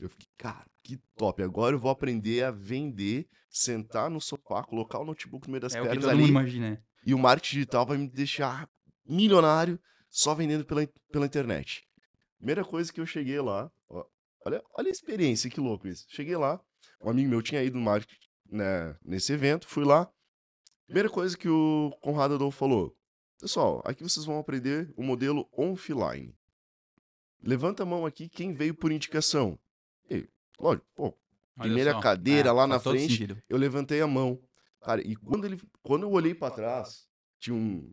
Eu fiquei, cara, que top. Agora eu vou aprender a vender, sentar no sofá, colocar o notebook no meio das É pernas ali. imagina. né? E o marketing digital vai me deixar milionário só vendendo pela, pela internet. Primeira coisa que eu cheguei lá, ó, olha, olha a experiência, que louco isso. Cheguei lá, um amigo meu tinha ido no marketing né, nesse evento, fui lá. Primeira coisa que o Conrado Adolfo falou: Pessoal, aqui vocês vão aprender o modelo offline. Levanta a mão aqui quem veio por indicação. E, lógico, pô, Primeira só. cadeira lá na frente. sentido. eu levantei a mão. Cara, e quando ele, quando eu olhei pra trás, tinha um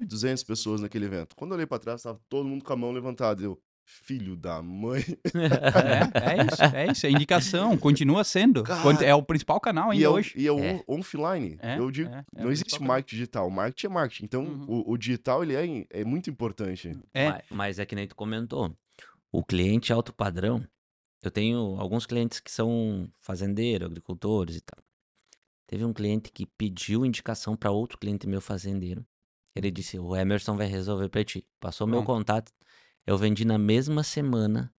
1.200 pessoas naquele evento. Quando eu olhei pra trás, tava todo mundo com a mão levantada. Eu, filho da mãe. É, é isso, é isso. É indicação, continua sendo. Cara, é o principal canal E ainda é, o- hoje. e é o É. offline. É, Eu digo, é, é não existe marketing digital. Marketing é marketing. Então, Uhum. o, o digital, ele é, é muito importante. É. Ma- Mas é que nem tu comentou. O cliente alto padrão, eu tenho alguns clientes que são fazendeiros, agricultores e tal. Teve um cliente que pediu indicação para outro cliente meu fazendeiro. Ele disse: O Emerson vai resolver para ti. Passou meu Pronto. contato. Eu vendi na mesma semana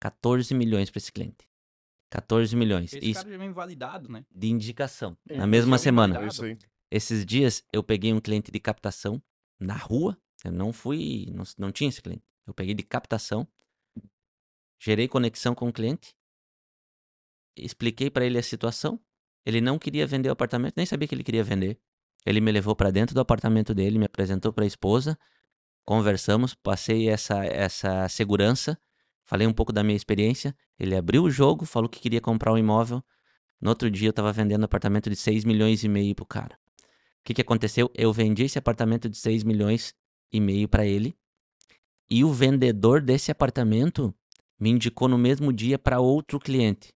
14 milhões para esse cliente. 14 milhões. Esse Isso cara já vem validado, né? de indicação. É, na mesma semana. É validado. isso aí. Esses dias eu peguei um cliente de captação na rua. Eu não fui, não, não tinha esse cliente. Eu peguei de captação, gerei conexão com o cliente, expliquei para ele a situação. Ele não queria vender o apartamento, nem sabia que ele queria vender. Ele me levou para dentro do apartamento dele, me apresentou para a esposa, conversamos, passei essa essa segurança, falei um pouco da minha experiência. Ele abriu o jogo, falou que queria comprar um imóvel. No outro dia eu estava vendendo apartamento de 6 milhões e meio pro cara. O que, que aconteceu? Eu vendi esse apartamento de 6 milhões e meio para ele. E o vendedor desse apartamento me indicou no mesmo dia para outro cliente.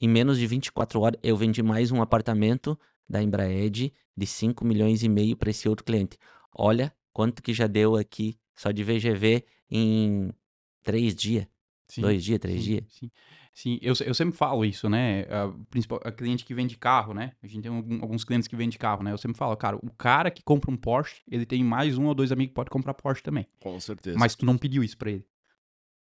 Em menos de 24 horas, eu vendi mais um apartamento da Embraed de 5 milhões e meio para esse outro cliente. Olha quanto que já deu aqui só de VGV em três dias, Sim, dois dias, três sim, dias. Sim, sim. Eu, eu sempre falo isso, né? A, principal, a cliente que vende carro, né? A gente tem algum- alguns clientes que vendem carro, né? Eu sempre falo, cara, o cara que compra um Porsche, ele tem mais um ou dois amigos que pode comprar Porsche também. Com certeza. Mas tu não pediu isso pra ele.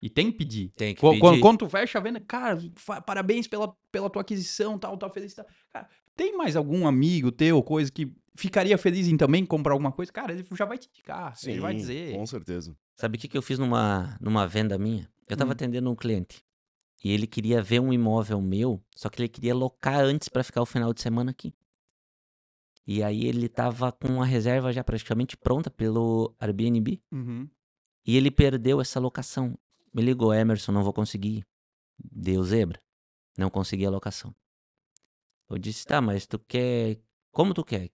E tem que pedir. Tem que Qu- pedir. Quando, quando tu fecha a venda, cara, parabéns pela, pela tua aquisição, tal, tal, feliz. Tal. Cara, tem mais algum amigo teu, coisa que ficaria feliz em também comprar alguma coisa? Cara, ele já vai te indicar, Sim, ele vai dizer. com certeza. Sabe o que, que eu fiz numa, numa venda minha? Eu tava Hum. atendendo um cliente. E ele queria ver um imóvel meu, só que ele queria locar antes pra ficar o final de semana aqui. E aí ele tava com a reserva já praticamente pronta pelo Airbnb. Uhum. E ele perdeu essa locação. Me ligou, Emerson, não vou conseguir. Deu zebra. Não consegui a locação. Eu disse, tá, mas tu quer. Como tu quer?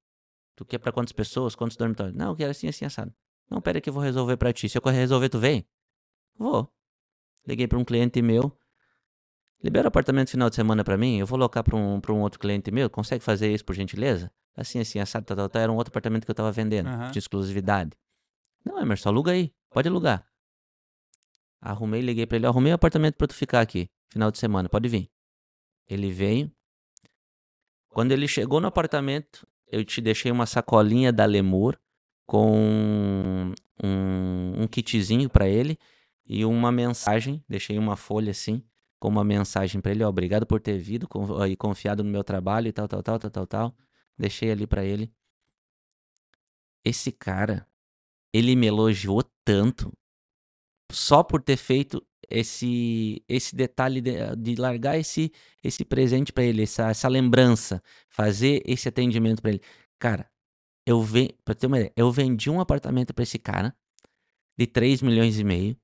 Tu quer pra quantas pessoas? Quantos dormitórios? Não, eu quero assim, assim, assado. Não, pera que eu vou resolver pra ti. Se eu resolver, tu vem? Vou. Liguei pra um cliente meu. Libera o apartamento final de semana pra mim. Eu vou locar pra um, pra um outro cliente meu. Consegue fazer isso por gentileza? Assim, assim, assado, tal, tal, tal. Era um outro apartamento que eu tava vendendo. Aham. De exclusividade. Não, Emerson, aluga aí. Pode alugar. Arrumei, liguei pra ele. Arrumei um apartamento pra tu ficar aqui. Final de semana, pode vir. Ele veio. Quando ele chegou no apartamento, eu te deixei uma sacolinha da Lemur com um, um kitzinho pra ele e uma mensagem. Deixei uma folha assim, com uma mensagem pra ele. Ó, obrigado por ter vindo e confiado no meu trabalho e tal, tal, tal, tal, tal, tal. Deixei ali pra ele. Esse cara, ele me elogiou tanto só por ter feito esse esse detalhe de, de largar esse esse presente pra ele, essa, essa lembrança, fazer esse atendimento pra ele. Cara, eu ven, para ter uma ideia, eu vendi um apartamento pra esse cara de 3 milhões e meio.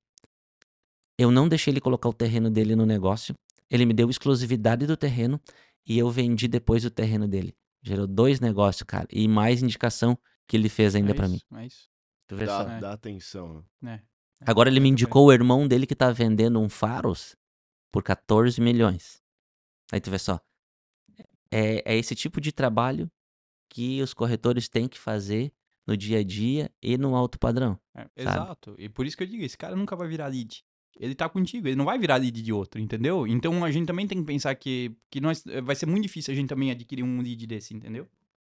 Eu não deixei ele colocar o terreno dele no negócio. Ele me deu exclusividade do terreno e eu vendi depois o terreno dele. Gerou dois negócios, cara, e mais indicação que ele fez ainda é pra isso, mim. É isso. Tu vê só? Dá, É. dá atenção. né? Agora ele me indicou o irmão dele que tá vendendo um Faros por 14 milhões. Aí tu vê só. É, é esse tipo de trabalho que os corretores têm que fazer no dia a dia e no alto padrão. É, exato. E por isso que eu digo, esse cara nunca vai virar lead. Ele tá contigo, ele não vai virar lead de outro, entendeu? Então a gente também tem que pensar que, que nós, eh, vai ser muito difícil a gente também adquirir um lead desse, entendeu?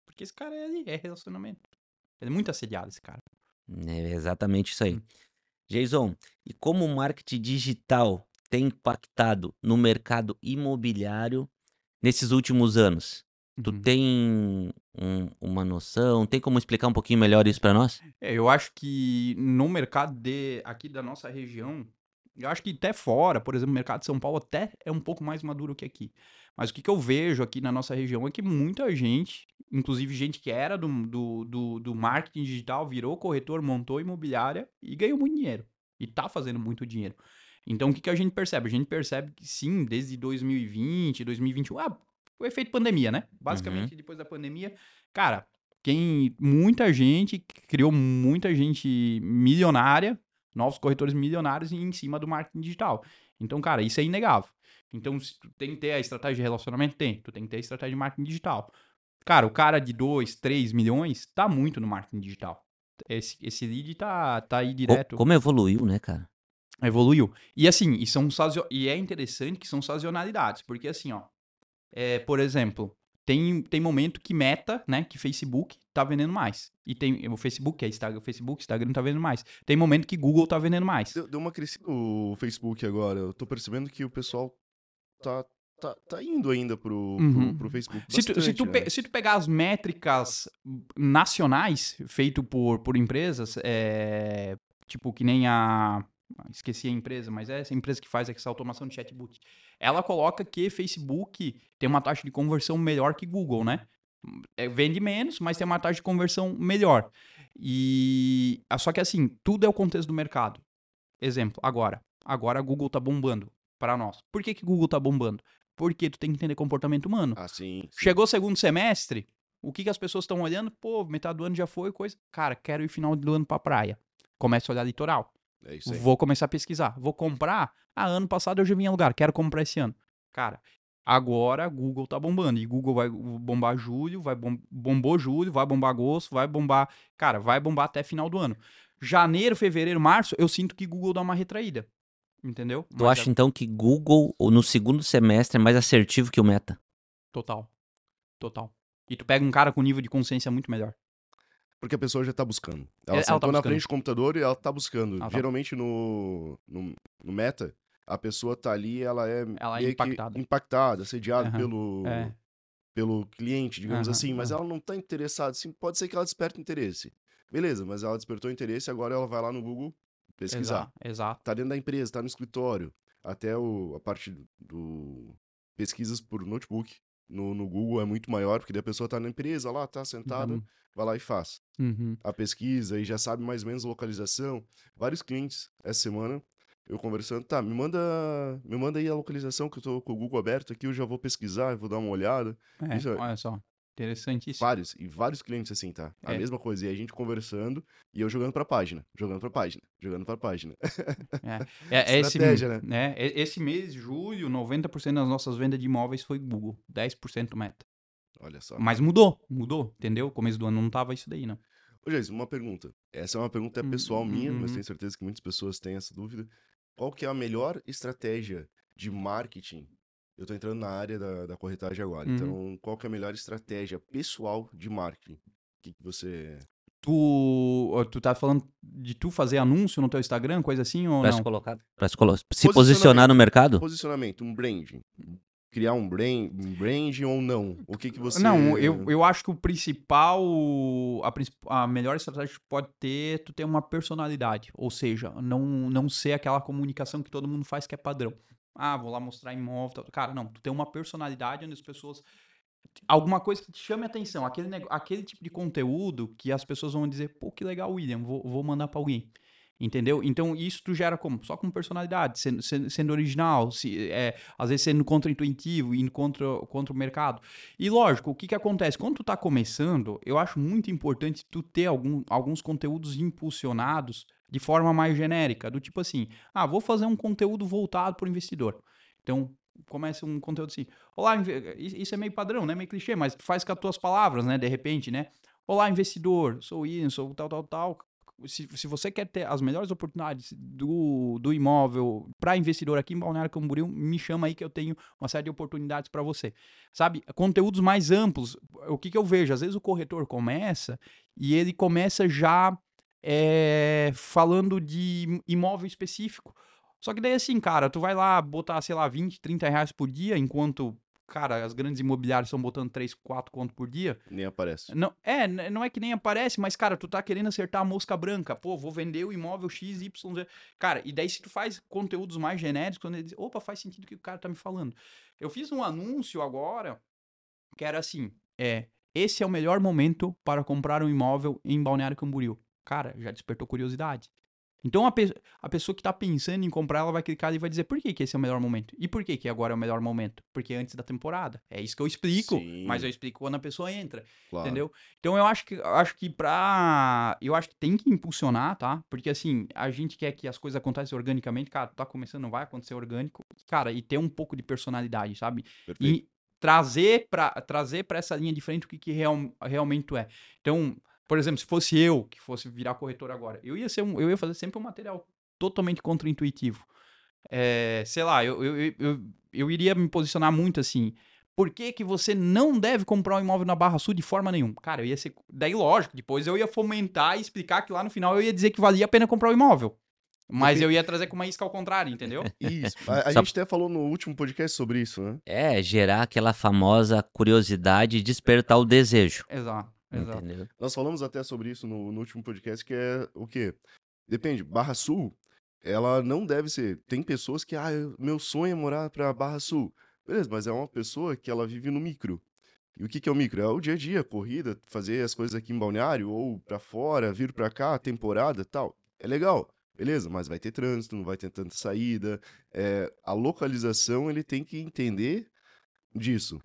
Porque esse cara é ali, é relacionamento. Ele é muito assediado, esse cara. É exatamente isso aí. Hum. Jason, e como o marketing digital tem impactado no mercado imobiliário nesses últimos anos? Tu Uhum. tem um- uma noção? Tem como explicar um pouquinho melhor isso pra nós? É, eu acho que no mercado de aqui da nossa região, eu acho que até fora, por exemplo, o mercado de São Paulo até é um pouco mais maduro que aqui. Mas o que, que eu vejo aqui na nossa região é que muita gente, inclusive gente que era do, do, do, do marketing digital, virou corretor, montou imobiliária e ganhou muito dinheiro. E tá fazendo muito dinheiro. Então o que, que a gente percebe? A gente percebe que sim, desde 2020, 2021, ah, o efeito pandemia, né? Basicamente, depois da pandemia, cara, quem muita gente criou muita gente milionária Novos corretores milionários em cima do marketing digital. Então, cara, isso é inegável. Então, se tu tem que ter a estratégia de relacionamento, tem. Tu tem que ter a estratégia de marketing digital. Cara, o cara de 2, 3 milhões tá muito no marketing digital. Esse, esse lead tá, tá aí direto. Como evoluiu, né, cara? Evoluiu. E assim, e, são e é interessante que são sazonalidades, porque assim, ó, é, por exemplo, tem, tem momento que Meta, né, que Facebook tá vendendo mais. E tem o Facebook, é Instagram, o Facebook, Instagram tá vendendo mais. Tem momento que Google tá vendendo mais. Deu, deu uma crescida o Facebook agora. Eu tô percebendo que o pessoal tá, tá, tá indo ainda pro, Uhum. pro, pro Facebook. Se tu, se, bastante, tu né? se tu pegar as métricas nacionais feito por, por empresas, é, tipo que nem a. Esqueci a empresa, mas é essa empresa que faz essa automação de chatbot. Ela coloca que Facebook tem uma taxa de conversão melhor que Google, né? É, vende menos, mas tem uma taxa de conversão melhor. E ah, só que assim, tudo é o contexto do mercado. Exemplo, agora. Agora a Google tá bombando para nós. Por que que Google tá bombando? Porque tu tem que entender comportamento humano. Ah, sim. sim. Chegou o segundo semestre, o que, que as pessoas estão olhando? Pô, metade do ano já foi, coisa. Cara, quero ir final do ano pra praia. Começa a olhar litoral. É isso aí. Vou começar a pesquisar. Vou comprar. Ah, ano passado eu já vim em lugar. Quero comprar esse ano. Cara, agora Google tá bombando. E Google vai bombar julho, vai bom, bombou julho, vai bombar agosto, vai bombar. Cara, vai bombar até final do ano. Janeiro, fevereiro, março, eu sinto que Google dá uma retraída. Entendeu? Tu Mas acha então que Google, ou no segundo semestre, é mais assertivo que o Meta? Total. Total. E tu pega um cara com nível de consciência muito melhor. Porque a pessoa já tá buscando. É, Ela ela sentou tá na frente do computador e ela tá buscando. Ela tá- Geralmente no, no, no Meta, a pessoa tá ali, ela é Ela é impactada. impactada, assediada Aham. pelo, É. pelo cliente, digamos Aham, assim, mas aham. ela não tá interessada. Assim, pode ser que ela desperte interesse. Beleza, mas ela despertou interesse, agora ela vai lá no Google pesquisar. Exato. Exato. Tá dentro da empresa, tá no escritório. Até o, a parte do- pesquisas por notebook no, no Google é muito maior, porque daí a pessoa tá na empresa lá, tá sentada, Uhum. vai lá e faz Uhum. a pesquisa e já sabe mais ou menos a localização. Vários clientes essa semana eu conversando, tá, me manda, me manda aí a localização que eu tô com o Google aberto aqui, eu já vou pesquisar, vou dar uma olhada. É, Isso é- olha só. Interessantíssimo. Vários, e vários clientes assim, tá? A É. mesma coisa, e a gente conversando e eu jogando pra página, jogando pra página, jogando pra página. É, é esse, Estratégia, né? né? e- Esse mês, julho, 90% das nossas vendas de imóveis foi Google. 10% meta. Olha só. Mas mudou, mudou, entendeu? Começo do ano não tava isso daí, não. Ô, Geis, uma pergunta. Essa é uma pergunta Hum, pessoal minha, mas uhum. tenho certeza que muitas pessoas têm essa dúvida. Qual que é a melhor estratégia de marketing? Eu tô entrando na área da, da corretagem agora. Uhum. Então, qual que é a melhor estratégia pessoal de marketing? O que, que você... Tu, tu tá falando de tu fazer anúncio no teu Instagram, coisa assim ou Pra se não? colocar, pra se, colo- se posicionar no mercado? Posicionamento, um branding. Criar um brand, um branding ou não? O que que você... Não, eu, eu acho que o principal, a, a melhor estratégia que tu pode ter, é tu ter uma personalidade. Ou seja, não, não ser aquela comunicação que todo mundo faz que é padrão. Ah, vou lá mostrar imóvel. tal. Cara, não, tu tem uma personalidade onde as pessoas. Alguma coisa que te chame atenção. Aquele, nego- aquele tipo de conteúdo que as pessoas vão dizer, pô, que legal, William, vou, vou mandar pra alguém. Entendeu? Então, isso tu gera como? Só com personalidade, sendo, sendo, sendo original, se, é, às vezes sendo contra-intuitivo, indo contra, contra o mercado. E lógico, o que que acontece? Quando tu tá começando, eu acho muito importante tu ter algum, alguns conteúdos impulsionados de forma mais genérica, do tipo assim, ah, vou fazer um conteúdo voltado para o investidor. Então, começa um conteúdo assim, olá, isso é meio padrão, né, meio clichê, mas faz com as tuas palavras, né, de repente, né, olá, investidor, sou o Ian, sou tal, tal, tal, se, se você quer ter as melhores oportunidades do, do imóvel para investidor aqui em Balneário Camboriú, me chama aí que eu tenho uma série de oportunidades para você. Sabe? Conteúdos mais amplos. O que, que eu vejo? Às vezes o corretor começa e ele começa já é, falando de imóvel específico. Só que daí assim, cara, tu vai lá botar, sei lá, 20, 30 reais por dia, enquanto, cara, as grandes imobiliárias estão botando 3, 4 conto por dia. Nem aparece. Não, é, não é que nem aparece, mas, cara, tu tá querendo acertar a mosca branca. Pô, vou vender o imóvel X, Y, Z. Cara, e daí se tu faz conteúdos mais genéricos, quando ele diz, opa, faz sentido o que o cara tá me falando. Eu fiz um anúncio agora, que era assim, é, esse é o melhor momento para comprar um imóvel em Balneário Camboriú. Cara, já despertou curiosidade. Então a, pe a pessoa que tá pensando em comprar, ela vai clicar e vai dizer por que, que esse é o melhor momento. E por que, que agora é o melhor momento? Porque é antes da temporada. É isso que eu explico, Sim. mas eu explico quando a pessoa entra. Claro. Entendeu? Então eu acho que eu acho que pra. Eu acho que tem que impulsionar, tá? Porque assim, a gente quer que as coisas aconteçam organicamente, cara, tá começando, não vai acontecer orgânico. Cara, e ter um pouco de personalidade, sabe? Perfeito. E trazer pra trazer para essa linha de frente o que, que real, realmente é. Então, por exemplo, se fosse eu que fosse virar corretor agora, eu ia ser um, eu ia fazer sempre um material totalmente contraintuitivo. É, sei lá, eu, eu, eu, eu, iria me posicionar muito assim. Por que, que você não deve comprar um imóvel na Barra Sul de forma nenhuma? Cara, eu ia ser. Daí, lógico, depois eu ia fomentar e explicar que lá no final eu ia dizer que valia a pena comprar o imóvel. Mas eu ia trazer com uma isca ao contrário, entendeu? Isso. A, a Só- gente até falou no último podcast sobre isso, né? É, gerar aquela famosa curiosidade e despertar o desejo. Exato, exato. Entendeu? Nós falamos até sobre isso no, no último podcast, que é o quê? Depende. Barra Sul, ela não deve ser. Tem pessoas que, ah, eu- meu sonho é morar pra Barra Sul. Beleza, mas é uma pessoa que ela vive no micro. E o que, que é o micro? É o dia a dia, corrida, fazer as coisas aqui em Balneário, ou pra fora, vir pra cá, temporada tal. É legal, beleza, mas vai ter trânsito, não vai ter tanta saída. É, a localização, ele tem que entender disso.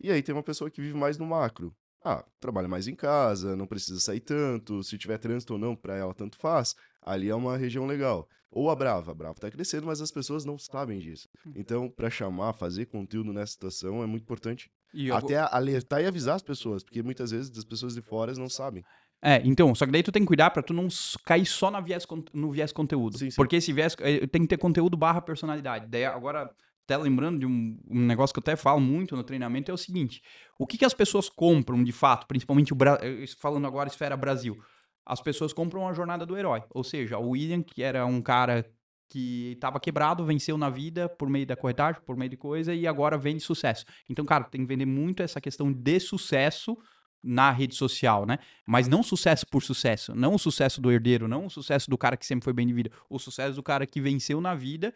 E aí tem uma pessoa que vive mais no macro. Ah, trabalha mais em casa, não precisa sair tanto, se tiver trânsito ou não, pra ela tanto faz. Ali é uma região legal. Ou a Brava, a Brava tá crescendo, mas as pessoas não sabem disso. Então, pra chamar, fazer conteúdo nessa situação é muito importante. E eu- Até alertar e avisar as pessoas, porque muitas vezes as pessoas de fora não sabem. É, então, só que daí tu tem que cuidar pra tu não cair só na viés, no viés conteúdo. Sim, sim. Porque esse viés eh, tem que ter conteúdo barra personalidade. Daí agora, até lembrando de um, um negócio que eu até falo muito no treinamento, é o seguinte: o que, que as pessoas compram de fato, principalmente o Bra- eh, falando agora esfera Brasil? As pessoas compram a jornada do herói. Ou seja, o William, que era um cara que estava quebrado, venceu na vida por meio da corretagem, por meio de coisa, e agora vende sucesso. Então, cara, tem que vender muito essa questão de sucesso na rede social, né? Mas não sucesso por sucesso, não o sucesso do herdeiro, não o sucesso do cara que sempre foi bem de vida, o sucesso do cara que venceu na vida,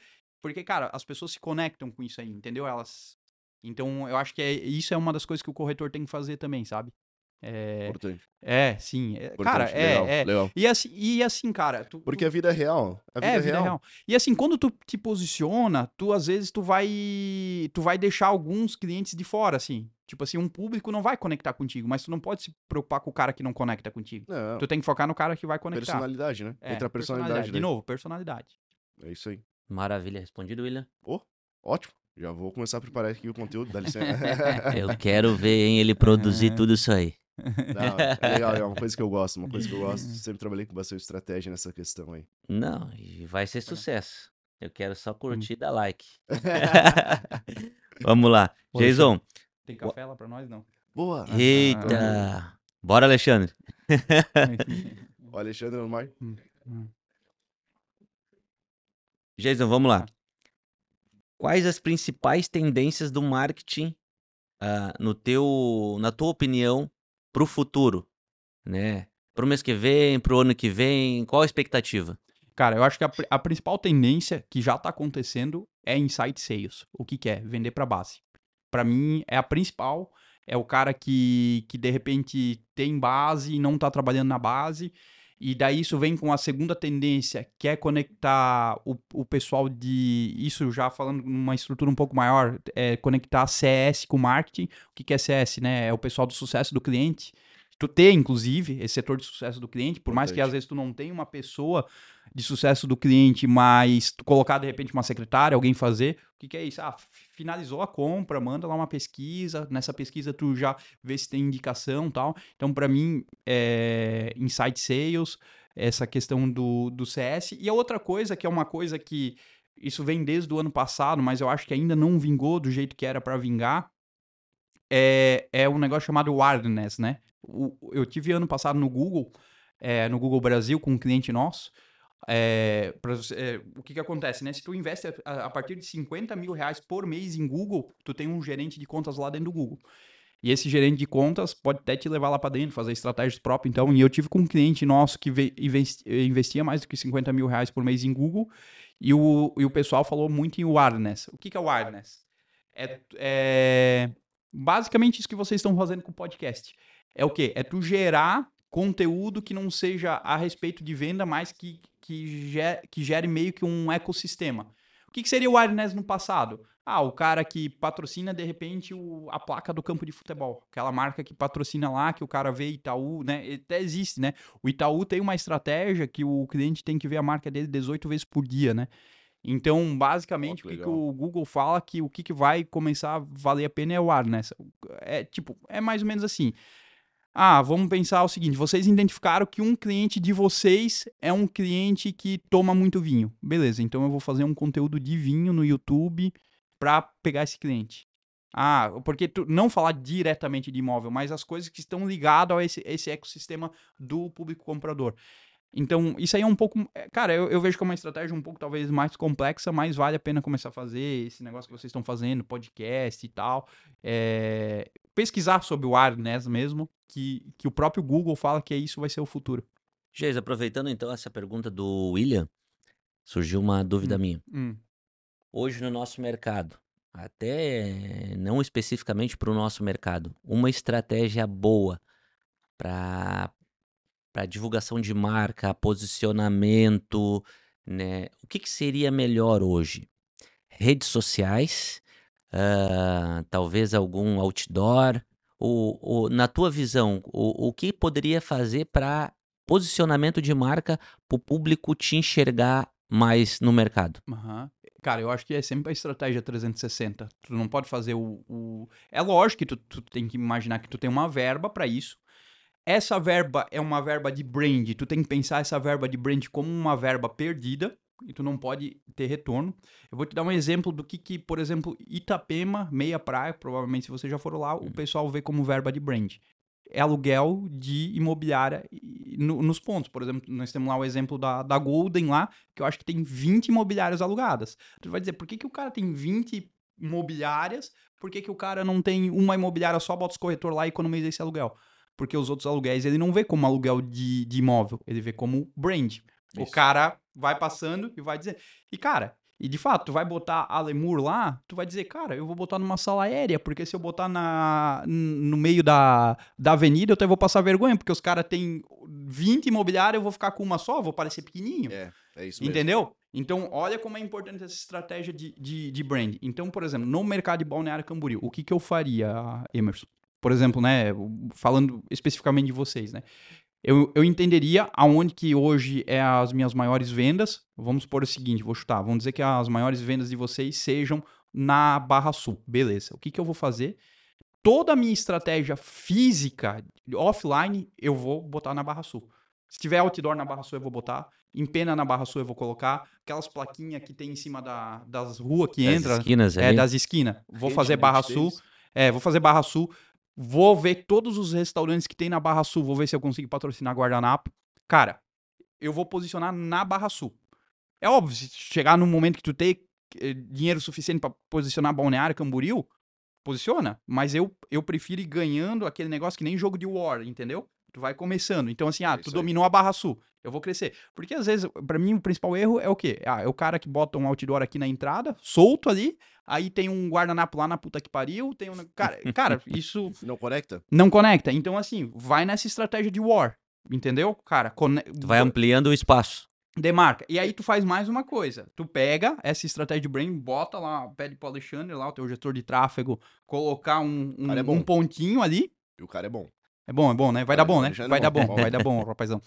porque, cara, as pessoas se conectam com isso aí, entendeu? Elas. Então, eu acho que é, isso é uma das coisas que o corretor tem que fazer também, sabe? É, Importante. é sim. é- cara, importante. é, legal, é. legal. E assim, e assim, cara. Tu, Porque a vida é real. A vida é, é, vida real. real. E assim, quando tu te posiciona, tu às vezes tu vai tu vai deixar alguns clientes de fora, assim. Tipo assim, um público não vai conectar contigo, mas tu não pode se preocupar com o cara que não conecta contigo. Não, Tu tem que focar no cara que vai conectar. personalidade, né? É, Entra a personalidade. De daí. novo, personalidade. É isso aí. Maravilha, respondido, William. Ótimo. Já vou começar a preparar aqui o conteúdo, dá licença. Eu quero ver, hein, ele produzir tudo isso aí. Não, é legal, é uma coisa que eu gosto, uma coisa que eu gosto. Sempre trabalhei com bastante estratégia nessa questão aí. Não, e vai ser sucesso. Eu quero só curtir e dar like. Vamos lá. Poxa. Jason, Tem café lá pra nós, não? Boa! eita. Bora, Alexandre. O Alexandre no mar. Jason, vamos lá. Quais as principais tendências do marketing, ah, no teu, na tua opinião, para o futuro, né? Para o mês que vem, para o ano que vem, qual a expectativa? Cara, eu acho que a, a principal tendência que já tá acontecendo é insight sales. O que, que é? Vender pra base. Pra mim, é a principal. É o cara que, que de repente tem base e não tá trabalhando na base. E daí isso vem com a segunda tendência, que é conectar o, o pessoal de. Isso já falando numa estrutura um pouco maior, é conectar CS com marketing. O que, que é CS, né? É o pessoal do sucesso do cliente. Tu ter, inclusive, esse setor de sucesso do cliente, por mais que às vezes tu não tenha uma pessoa de sucesso do cliente, mas tu colocar de repente uma secretária, alguém fazer, o que, que é isso? Ah, finalizou a compra, manda lá uma pesquisa, nessa pesquisa tu já vê se tem indicação e tal. Então, para mim, é Insight Sales, essa questão do, do CS. E a outra coisa, que é uma coisa que isso vem desde o ano passado, mas eu acho que ainda não vingou do jeito que era para vingar, é, é um negócio chamado Wireless, né? Eu tive ano passado no Google, é, no Google Brasil, com um cliente nosso, é, pra é, o que que acontece, né? Se tu investe a, a partir de 50 mil reais por mês em Google, tu tem um gerente de contas lá dentro do Google. E esse gerente de contas pode até te levar lá para dentro, fazer estratégias próprias. Então, e eu tive com um cliente nosso que ve- investi- investia mais do que 50 mil reais por mês em Google, e o, e o pessoal falou muito em wireless. O que, que é wireless? É, é basicamente isso que vocês estão fazendo com o podcast. É o quê? É tu gerar conteúdo que não seja a respeito de venda, mas que, que, gere, que gere meio que um ecossistema. O que, que seria o Airness no passado? Ah, o cara que patrocina, de repente, o, a placa do campo de futebol. Aquela marca que patrocina lá, que o cara vê Itaú, né? Até existe, né? O Itaú tem uma estratégia que o cliente tem que ver a marca dele 18 vezes por dia, né? Então, basicamente, oh, o que, que, o Google fala que o que, que vai começar a valer a pena é o ar, né? É tipo, é mais ou menos assim. Ah, vamos pensar o seguinte: vocês identificaram que um cliente de vocês é um cliente que toma muito vinho. Beleza, então eu vou fazer um conteúdo de vinho no YouTube para pegar esse cliente. Ah, porque tu não falar diretamente de imóvel, mas as coisas que estão ligadas a esse, esse ecossistema do público comprador. Então, isso aí é um pouco. É, cara, eu, eu vejo como uma estratégia um pouco talvez mais complexa, mas vale a pena começar a fazer esse negócio que vocês estão fazendo, podcast e tal. É, pesquisar sobre o Arnes mesmo, que, que o próprio Google fala que isso vai ser o futuro. Geis, aproveitando então essa pergunta do William, surgiu uma dúvida hum, minha. Hum. Hoje no nosso mercado, até não especificamente para o nosso mercado, uma estratégia boa para para divulgação de marca, posicionamento, né? O que, que seria melhor hoje? Redes sociais, uh, talvez algum outdoor, ou, ou, na tua visão, o, o que poderia fazer para posicionamento de marca para o público te enxergar mais no mercado? Uhum. Cara, eu acho que é sempre a estratégia 360. Tu não pode fazer o. o... É lógico que tu, tu tem que imaginar que tu tem uma verba para isso essa verba é uma verba de brand, tu tem que pensar essa verba de brand como uma verba perdida e tu não pode ter retorno. Eu vou te dar um exemplo do que, que por exemplo, Itapema, meia praia, provavelmente se você já for lá, o hum. pessoal vê como verba de brand. É aluguel de imobiliária no, nos pontos. Por exemplo, nós temos lá o exemplo da, da Golden lá, que eu acho que tem 20 imobiliárias alugadas. Tu vai dizer, por que, que o cara tem 20 imobiliárias? Por que, que o cara não tem uma imobiliária só, bota os corretor lá e economiza esse aluguel? porque os outros aluguéis ele não vê como aluguel de, de imóvel, ele vê como brand. Isso. O cara vai passando e vai dizer. E, cara, e de fato, tu vai botar a Lemur lá, tu vai dizer, cara, eu vou botar numa sala aérea, porque se eu botar na, no meio da, da avenida, eu até vou passar vergonha, porque os caras têm 20 imobiliários, eu vou ficar com uma só, vou parecer pequenininho. É, é isso mesmo. Entendeu? Então, olha como é importante essa estratégia de, de, de brand. Então, por exemplo, no mercado de Balneário Camboriú, o que, que eu faria, Emerson? por exemplo, né, falando especificamente de vocês, né, eu, eu entenderia aonde que hoje é as minhas maiores vendas. Vamos supor o seguinte, vou chutar, vamos dizer que as maiores vendas de vocês sejam na Barra Sul. Beleza. O que, que eu vou fazer? Toda a minha estratégia física, offline, eu vou botar na Barra Sul. Se tiver outdoor na Barra Sul, eu vou botar. Em pena na Barra Sul, eu vou colocar. Aquelas plaquinhas que tem em cima da, das ruas que das entra. Esquinas, é, das esquinas. Vou fazer Barra Sul. É, vou fazer Barra Sul. Vou ver todos os restaurantes que tem na Barra Sul, vou ver se eu consigo patrocinar guardanapo. Cara, eu vou posicionar na Barra Sul. É óbvio, se chegar no momento que tu tem eh, dinheiro suficiente para posicionar Balneário Camboriú, posiciona, mas eu, eu prefiro ir ganhando aquele negócio que nem jogo de War, entendeu? Tu vai começando. Então, assim, ah, é tu dominou a Barra Sul, eu vou crescer. Porque às vezes, para mim, o principal erro é o quê? Ah, é o cara que bota um outdoor aqui na entrada, solto ali, aí tem um guardanapo lá na puta que pariu, tem um. Cara, cara isso. Não conecta? Não conecta. Então, assim, vai nessa estratégia de war. Entendeu? Cara, tu vai ampliando o espaço. Demarca. E aí tu faz mais uma coisa. Tu pega essa estratégia de brain, bota lá, pede pro Alexandre lá, o teu gestor de tráfego, colocar um, um, é um pontinho ali. E o cara é bom. É bom, é bom, né? Vai dar bom, né? Vai dar bom, vai dar bom, rapazão.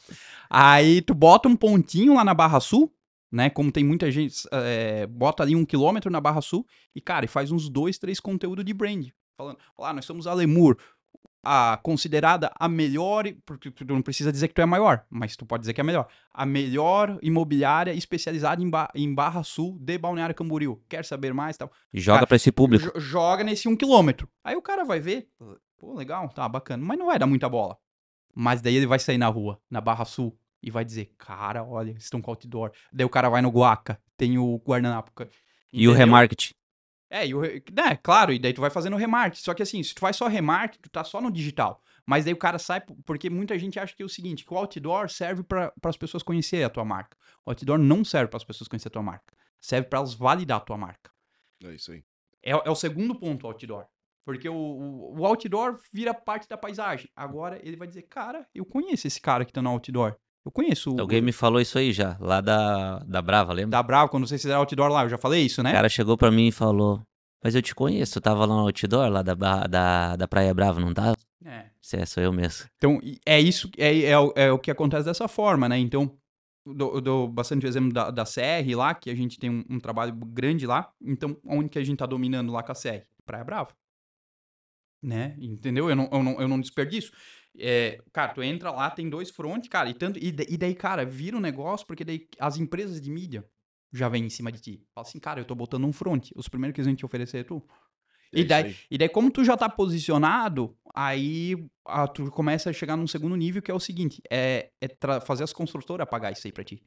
Aí tu bota um pontinho lá na Barra Sul, né? Como tem muita gente, é, bota ali um quilômetro na Barra Sul e, cara, e faz uns dois, três conteúdos de brand. Falando, lá, nós somos a Lemur, a considerada a melhor, porque tu não precisa dizer que tu é maior, mas tu pode dizer que é melhor, a melhor imobiliária especializada em, ba em Barra Sul de Balneário Camboriú. Quer saber mais? Tal. Joga para esse público. Joga nesse um quilômetro. Aí o cara vai ver, Pô, legal, tá bacana. Mas não vai dar muita bola. Mas daí ele vai sair na rua, na Barra Sul, e vai dizer, cara, olha, estão com outdoor. Daí o cara vai no Guaca, tem o guardanapo. E o remarketing. É, e o, né, claro, e daí tu vai fazendo o remarketing. Só que assim, se tu faz só remarketing, tu tá só no digital. Mas daí o cara sai, porque muita gente acha que é o seguinte, que o outdoor serve para as pessoas conhecerem a tua marca. O outdoor não serve para as pessoas conhecerem a tua marca. Serve para elas validar a tua marca. É isso aí. É, é o segundo ponto, outdoor. Porque o, o, o outdoor vira parte da paisagem. Agora ele vai dizer, cara, eu conheço esse cara que tá no outdoor. Eu conheço o, Alguém me falou isso aí já, lá da, da Brava, lembra? da Bravo, quando vocês fizeram outdoor lá. Eu já falei isso, né? O cara chegou pra mim e falou: Mas eu te conheço, tu tava lá no outdoor, lá da, da, da Praia Brava, não tava? É. É, sou eu mesmo. Então, é isso, é, é, o- é o que acontece dessa forma, né? Então, eu dou, eu dou bastante exemplo da, da CR lá, que a gente tem um, um trabalho grande lá. Então, onde que a gente tá dominando lá com a CR? Praia Brava. Né? Entendeu? Eu não, eu não, eu não desperdiço. É, cara, tu entra lá, tem dois frontes, cara, e, tanto, e, e daí, cara, vira um negócio, porque daí as empresas de mídia já vêm em cima de ti. Fala assim, cara, eu tô botando um front. Os primeiros que eles vão te oferecer é tu. É E daí, aí. e daí, como tu já tá posicionado, aí ah, tu começa a chegar num segundo nível que é o seguinte: é, é fazer as construtoras pagar isso aí pra ti.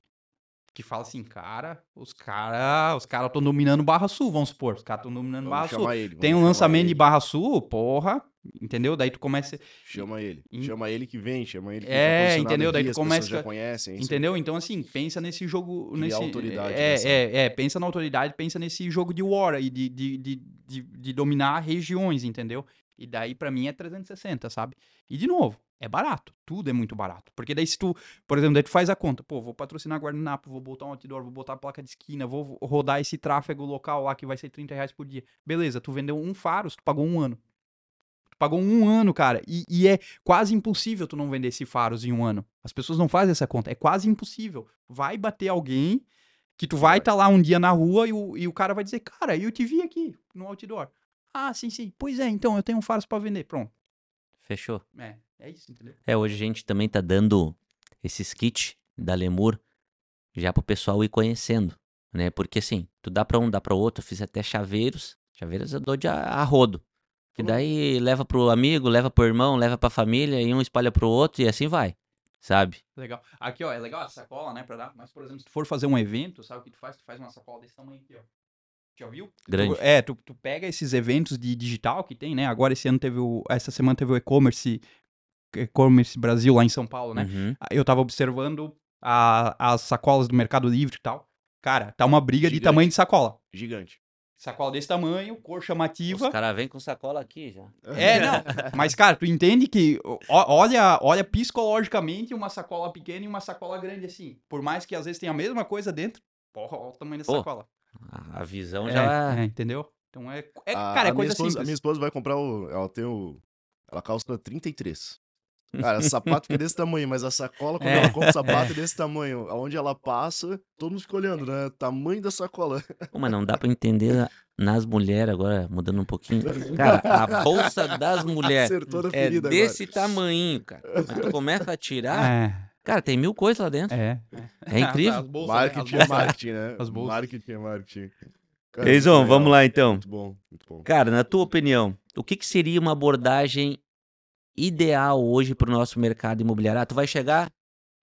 Que fala assim, cara, os caras os cara estão dominando Barra Sul, vamos supor. Os caras estão dominando Vamos Barra Sul. ele. Tem um lançamento de ele. Barra Sul, porra, entendeu? Daí tu começa. Chama ele. Em- Chama ele que vem, chama ele que É, entendeu? Daí tu começa- já conhecem. Entendeu? Então, assim, pensa nesse jogo. Cria nesse, autoridade é, nessa- é, é, pensa na autoridade, pensa nesse jogo de war aí, de, de, de, de, de dominar regiões, entendeu? E daí, pra mim, é 360, sabe? E, de novo, é barato. Tudo é muito barato. Porque daí, se tu, por exemplo, daí tu faz a conta, pô, vou patrocinar guardanapo, vou botar um outdoor, vou botar placa de esquina, vou rodar esse tráfego local lá que vai ser 30 reais por dia. Beleza, tu vendeu um faros, tu pagou um ano. Tu pagou um ano, cara. E, e é quase impossível tu não vender esse faros em um ano. As pessoas não fazem essa conta. É quase impossível. Vai bater alguém que tu vai estar lá um dia na rua e o, e o cara vai dizer, cara, eu te vi aqui no outdoor. Ah, sim, sim. Pois é, então eu tenho um faros pra vender. Pronto. Fechou. É, é isso, entendeu? É, hoje a gente também tá dando esses kits da Lemur já pro pessoal ir conhecendo, né? Porque assim, tu dá pra um, dá pra outro, eu fiz até chaveiros. Chaveiros eu dou de a, a rodo. Que daí leva pro amigo, leva pro irmão, leva pra família e um espalha pro outro e assim vai, sabe? Legal. Aqui, ó, é legal a sacola, né, pra dar. Mas, por exemplo, se tu for fazer um evento, sabe o que tu faz? Tu faz uma sacola desse tamanho aqui, ó. Já viu? Grande. Tu- é, tu, tu pega esses eventos de digital que tem, né? Agora esse ano teve o. Essa semana teve o e-commerce. E-commerce Brasil lá em São Paulo, né? Uhum. Aí Eu tava observando a- as sacolas do Mercado Livre e tal. Cara, tá uma briga de Gigante. tamanho de sacola. Gigante. Sacola desse tamanho, cor Os chamativa. caras vêm com sacola aqui já. É, não. Mas, cara, tu entende que. Olha, olha psicologicamente uma sacola pequena e uma sacola grande assim. Por mais que às vezes tenha a mesma coisa dentro. Porra, olha o tamanho da Pô, sacola. A a visão É, já. é, entendeu? Então é. é A- cara, é a coisa esposa, A simples. minha esposa vai comprar o. Ela tem o. Ela calça 33. Cara, sapato que é desse tamanho, mas a sacola, quando É, ela compra o sapato é desse tamanho. Aonde ela passa, todo mundo fica olhando, né? Tamanho da sacola. Pô, mas não dá pra entender nas mulheres agora, mudando um pouquinho. Cara, a bolsa das mulheres é desse tamanho, cara. Aí tu começa a tirar, É, cara, tem mil coisas lá dentro. é. É incrível. As bolsas, agora. né? Marketing As é bolsas. marketing, né? As bolsas. Marketing é marketing. Cara, muito vamos lá então. Muito bom, muito bom. Cara, na tua opinião, o que, que seria uma abordagem ideal hoje pro nosso mercado imobiliário? Ah, tu vai chegar,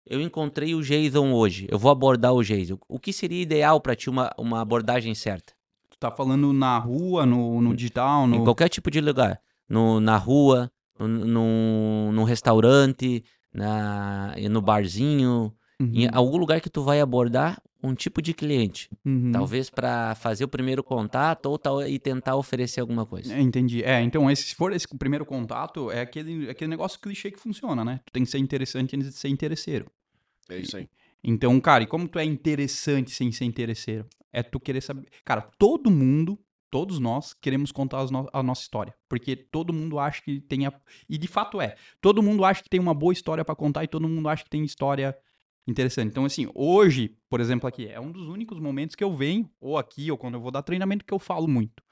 eu encontrei o Jason hoje, eu vou abordar o Jason. O que seria ideal pra ti uma, uma abordagem certa? Tu tá falando na rua, no, no digital, no. Em qualquer tipo de lugar. No, na rua, no, no, num restaurante, na, no barzinho, Uhum, em algum lugar que tu vai abordar um tipo de cliente. uhum. Talvez para fazer o primeiro contato ou tal, e tentar oferecer alguma coisa. É, entendi. É, então, esse, se for esse primeiro contato, é aquele, aquele negócio clichê que funciona, né? Tu tem que ser interessante antes de ser interesseiro. É isso aí. Então, cara, e como tu é interessante sem ser interesseiro? É tu querer saber. Cara, todo mundo, todos nós, queremos contar no- a nossa história. Porque todo mundo acha que tem. A... E de fato é. Todo mundo acha que tem uma boa história pra contar e todo mundo acha que tem história interessante. Então, assim, hoje, por exemplo, aqui, é um dos únicos momentos que eu venho, ou aqui, ou quando eu vou dar treinamento, que eu falo muito.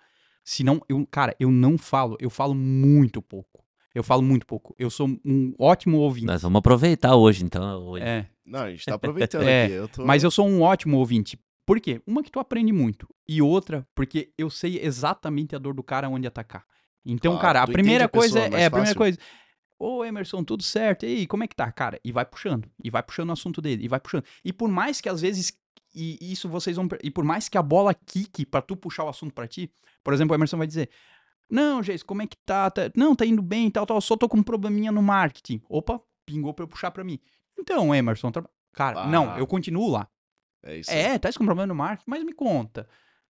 Se não, eu, cara, eu não falo, eu falo muito pouco. Eu falo muito pouco. Eu sou um ótimo ouvinte. Nós vamos aproveitar hoje, então. hoje. É. Não, a gente tá aproveitando É, aqui. Eu tô... Mas eu sou um ótimo ouvinte. Por quê? Uma que tu aprende muito. E outra, porque eu sei exatamente a dor do cara onde atacar. Então, Claro, cara, a primeira a coisa é, é a primeira fácil. coisa. Ô, Emerson, tudo certo? E aí, como é que tá? Cara, e vai puxando. E vai puxando o assunto dele. E vai puxando. E por mais que às vezes. E isso vocês vão. E por mais que a bola quique pra tu puxar o assunto pra ti. Por exemplo, o Emerson vai dizer. Não, Geis, como é que tá? Tá- Não, tá indo bem e tal, tal. Só tô com um probleminha no marketing. Opa, pingou pra eu puxar pra mim. Então, Emerson, tra- cara, Ah. não, eu continuo lá. É isso. É, tá com problema no marketing, mas me conta.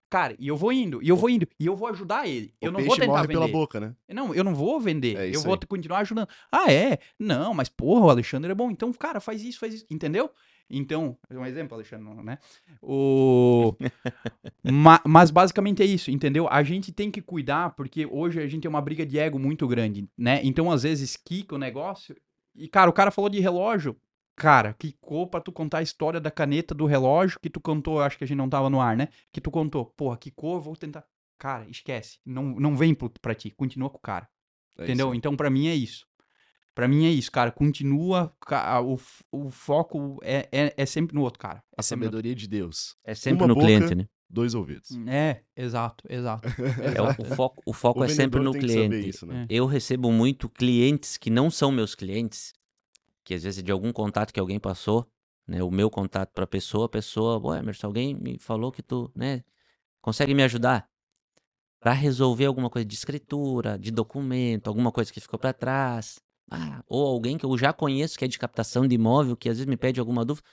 Cara, e eu vou indo, e eu vou indo, e eu vou ajudar ele. Eu o não peixe vou tentar morre vender. pela boca, né? Não, eu não vou vender. É eu vou aí. continuar ajudando. Ah, é? Não, mas porra, o Alexandre é bom. Então, cara, faz isso, faz isso. Entendeu? Então, um exemplo, Alexandre, né? O... Ma- mas basicamente é isso, entendeu? A gente tem que cuidar, porque hoje a gente tem uma briga de ego muito grande, né? Então, às vezes, quica o negócio. E, cara, o cara falou de relógio. Cara, quicou pra tu contar a história da caneta do relógio que tu contou, acho que a gente não tava no ar, né? Que tu contou. Porra, quicou, eu vou tentar. Cara, esquece. Não, não vem pro- pra ti, continua com o cara. É Entendeu? isso. Então, pra mim é isso. Pra mim é isso, cara. Continua. O, o foco é, é, é sempre no outro, cara. É A sabedoria de Deus. É sempre Uma no boca, cliente, né? Dois ouvidos. outro. É, exato, exato. É, o, o foco, o foco O é sempre no tem que saber cliente. isso, né? É. Eu recebo muito clientes que não são meus clientes, que às vezes de algum contato que alguém passou, né, o meu contato para a pessoa, a pessoa, ué, Emerson, alguém me falou que tu, né, consegue me ajudar para resolver alguma coisa de escritura, de documento, alguma coisa que ficou para trás, ah, ou alguém que eu já conheço que é de captação de imóvel, que às vezes me pede alguma dúvida,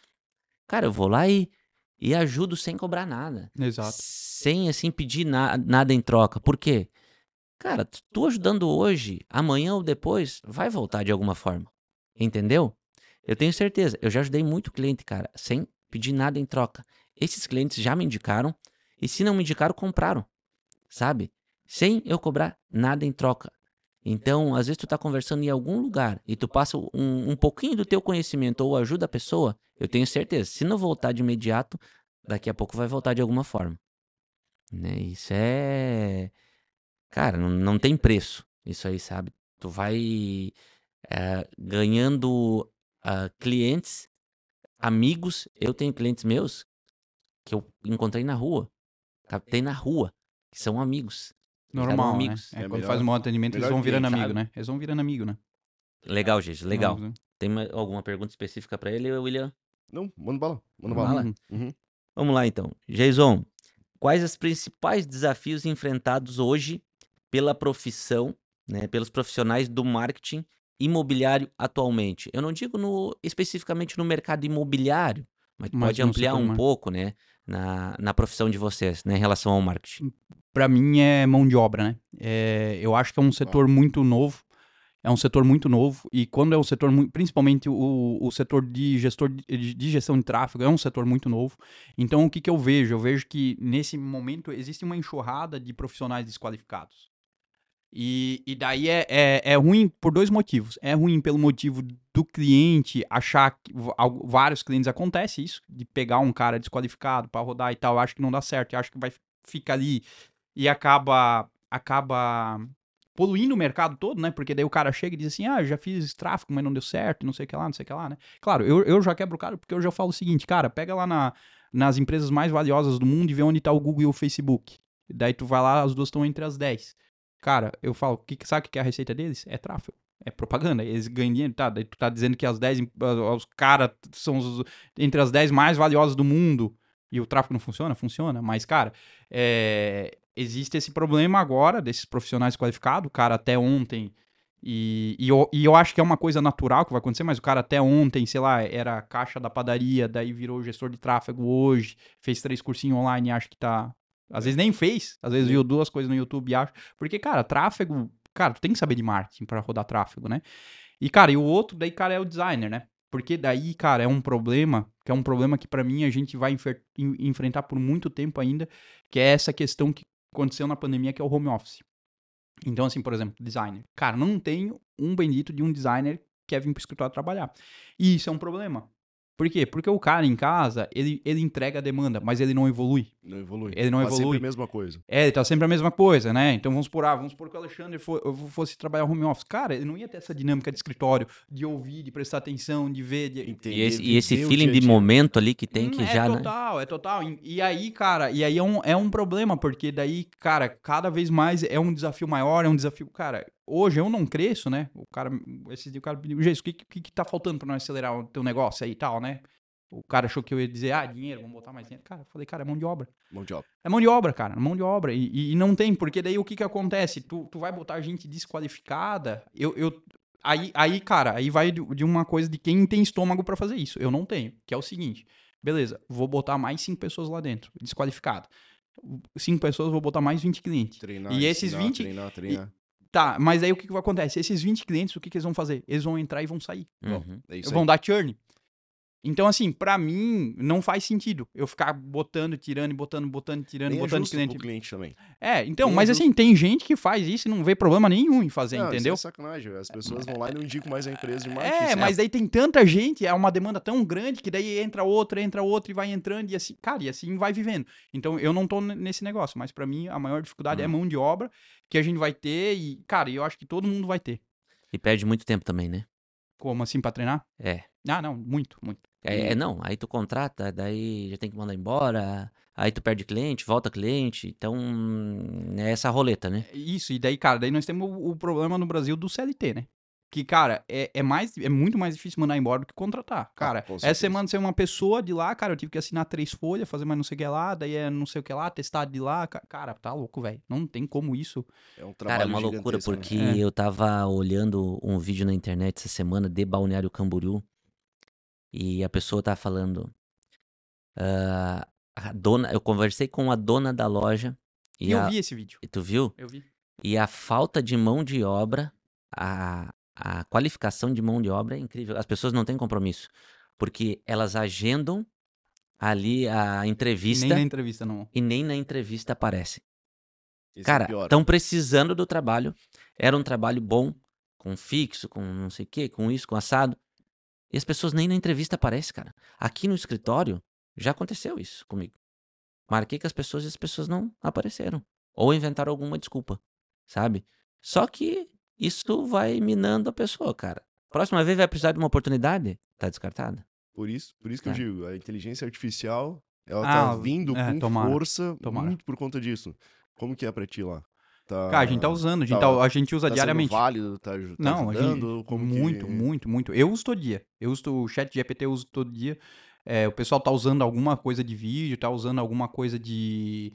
cara, eu vou lá e, e ajudo sem cobrar nada. Exato. Sem, assim, pedir na- nada em troca. Por quê? Cara, tu ajudando hoje, amanhã ou depois, vai voltar de alguma forma. Entendeu? Eu tenho certeza. Eu já ajudei muito cliente, cara, sem pedir nada em troca. Esses clientes já me indicaram, e se não me indicaram, compraram. Sabe? Sem eu cobrar nada em troca. Então, às vezes tu tá conversando em algum lugar e tu passa um, um pouquinho do teu conhecimento ou ajuda a pessoa, eu tenho certeza. Se não voltar de imediato, daqui a pouco vai voltar de alguma forma. Né? Isso é. Cara, não, não tem preço. Isso aí, sabe? Tu vai eh, ganhando ah, clientes, amigos. Eu tenho clientes meus que eu encontrei na rua, captei na rua, que são amigos. Normal, né? amigos. É, É quando melhor- faz um bom atendimento, eles vão virando amigo, sabe? né? Eles vão virando amigo, né? Legal, gente, legal. Vamos, né? Tem alguma pergunta específica pra ele, William? Não, manda bala. Manda bala. Uhum. Vamos lá então. Jason, quais os principais desafios enfrentados hoje pela profissão, né, pelos profissionais do marketing imobiliário atualmente? Eu não digo no- especificamente no mercado imobiliário, mas Mas pode ampliar um pouco, né, na, na profissão de vocês, né, em relação ao marketing. Pra mim é mão de obra, né? É, eu acho que é um setor muito novo. É um setor muito novo. E quando é um setor, principalmente o, o setor de, gestor de, de gestão de tráfego, é um setor muito novo. Então, o que, que eu vejo? Eu vejo que nesse momento existe uma enxurrada de profissionais desqualificados. E, e daí é, é, é ruim por dois motivos. É ruim pelo motivo do cliente achar que vários clientes acontece isso, de pegar um cara desqualificado para rodar e tal. Acho que não dá certo. Acho que vai ficar ali e acaba acaba poluindo o mercado todo, né? Porque daí o cara chega e diz assim: "Ah, já fiz tráfego, mas não deu certo, não sei o que lá, não sei o que lá, né?". Claro, eu, eu já quebro o cara porque eu já falo o seguinte, cara, pega lá na, nas empresas mais valiosas do mundo e vê onde tá o Google e o Facebook. Daí tu vai lá, as duas estão entre as 10. Cara, eu falo, que, sabe o que é a receita deles? É tráfego. É propaganda, eles ganham dinheiro, tá? Tu tá dizendo que as 10, em- ah, os caras são os- entre as 10 mais valiosas do mundo e o tráfego não funciona? Funciona, mas, cara, é, existe esse problema agora desses profissionais qualificados. O cara até ontem. E, e, eu, e eu acho que é uma coisa natural que vai acontecer, mas o cara até ontem, sei lá, era caixa da padaria, daí virou gestor de tráfego hoje, fez três cursinhos online e acha que tá. Às vezes nem fez, às vezes viu duas coisas no YouTube e acha. Porque, cara, tráfego. Cara, tu tem que saber de marketing para rodar tráfego, né? E, cara, e o outro, daí, cara, é o designer, né? Porque daí, cara, é um problema, que é um problema que pra mim a gente vai enfrentar por muito tempo ainda, que é essa questão que aconteceu na pandemia, que é o home office. Então, assim, por exemplo, designer. Cara, não tenho um bendito de um designer que quer vir pro escritório trabalhar. E isso é um problema. Por quê? Porque o cara em casa, ele, ele entrega a demanda, mas ele não evolui. Não evolui. Ele não Faz evolui. sempre a mesma coisa. É, ele tá sempre a mesma coisa, né? Então vamos supor, ah, vamos supor que o Alexandre fo- fosse trabalhar home office. Cara, ele não ia ter essa dinâmica de escritório, de ouvir, de prestar atenção, de ver, de... Entender, E esse, e esse feeling de momento ali que tem Hum, que é já, né? total, é total. E, e aí, cara, e aí é um, é um problema, porque daí, cara, cada vez mais é um desafio maior, é um desafio, cara, hoje eu não cresço, né? O cara, esse dia o cara pediu, Jesus, o que, que, que tá faltando pra nós acelerar o teu negócio aí e tal, né? O cara achou que eu ia dizer, ah, dinheiro, vamos botar mais dinheiro. Cara, eu falei, cara, é mão de obra. Mão de obra. É mão de obra, cara, mão de obra. E, e- e não tem, porque daí o que que acontece? Tu, tu vai botar gente desqualificada, eu, eu aí, aí, cara, aí vai de, de uma coisa de quem tem estômago pra fazer isso. Eu não tenho, que é o seguinte, beleza, vou botar mais cinco pessoas lá dentro, desqualificado. cinco pessoas, vou botar mais 20 clientes. Treinar, E esses ensinar, 20 Treinar, treinar. Tá, mas aí o que, que vai acontecer? Esses 20 clientes, o que, que eles vão fazer? Eles vão entrar e vão sair. Uhum. É vão dar churn. Então, assim, pra mim, não faz sentido eu ficar botando, tirando, e botando, botando, tirando, Nem é botando justo cliente. pro cliente também. É, então, Nem é mas justo. assim, tem gente que faz isso e não vê problema nenhum em fazer, Não, entendeu? Isso é sacanagem. As pessoas vão lá e não indicam mais a empresa de marketing. É, mas aí tem tanta gente, é uma demanda tão grande que daí entra outra, entra outra e vai entrando e assim, cara, e assim vai vivendo. Então eu não tô nesse negócio, mas pra mim a maior dificuldade é Uhum. mão de obra que a gente vai ter e, cara, eu acho que todo mundo vai ter. E perde muito tempo também, né? Como assim pra treinar? É. Ah, não, muito, muito. É, é, não, aí tu contrata, daí já tem que mandar embora, aí tu perde cliente, volta cliente, então é essa roleta, né? Isso, e daí, cara, daí nós temos o, o problema no Brasil do CLT, né? Que, cara, é, é, mais, é muito mais difícil mandar embora do que contratar. Cara, Ah, essa semana ser uma pessoa de lá, cara, eu tive que assinar três folhas, fazer mais não sei o que lá, daí é não sei o que lá, testado de lá. ca- Cara, tá louco, velho. Não tem como isso. É um Cara, é trabalho uma loucura, né? porque É. eu tava olhando um vídeo na internet essa semana de Balneário Camboriú e a pessoa tava falando. ah, a dona, eu conversei com a dona da loja E, eu a- vi esse vídeo. e tu viu? Eu vi. E a falta de mão de obra, a, a qualificação de mão de obra é incrível. As pessoas não têm compromisso, porque elas agendam ali a entrevista nem na entrevista, não. e nem na entrevista aparece. Esse é Cara, estão precisando do trabalho. Era um trabalho bom, com fixo, com não sei o quê, com isso, com assado. E as pessoas nem na entrevista aparecem, cara. Aqui no escritório, já aconteceu isso comigo. Marquei com as pessoas e as pessoas não apareceram. Ou inventaram alguma desculpa, sabe? Só que isso vai minando a pessoa, cara. Próxima vez vai precisar de uma oportunidade, tá descartada. Por isso, por isso que É. eu digo, a inteligência artificial, ela Ah, tá vindo é, com tomara, força tomara. muito por conta disso. Como que é pra ti lá? Tá, Cara, a gente tá usando, a gente, tá- tá- a gente usa tá diariamente. válido, tá, tá Não, a ajudando? gente, Como muito, que... muito, muito. Eu uso todo dia. Eu uso o chat GPT, eu uso todo dia. É, o pessoal tá usando alguma coisa de vídeo, tá usando alguma coisa de,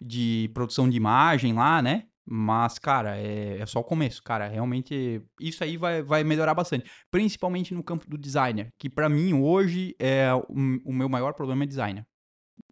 de produção de imagem lá, né? Mas, cara, é, é só o começo, cara. Realmente, isso aí vai, vai melhorar bastante. Principalmente no campo do designer, que pra mim hoje é o, o meu maior problema é designer.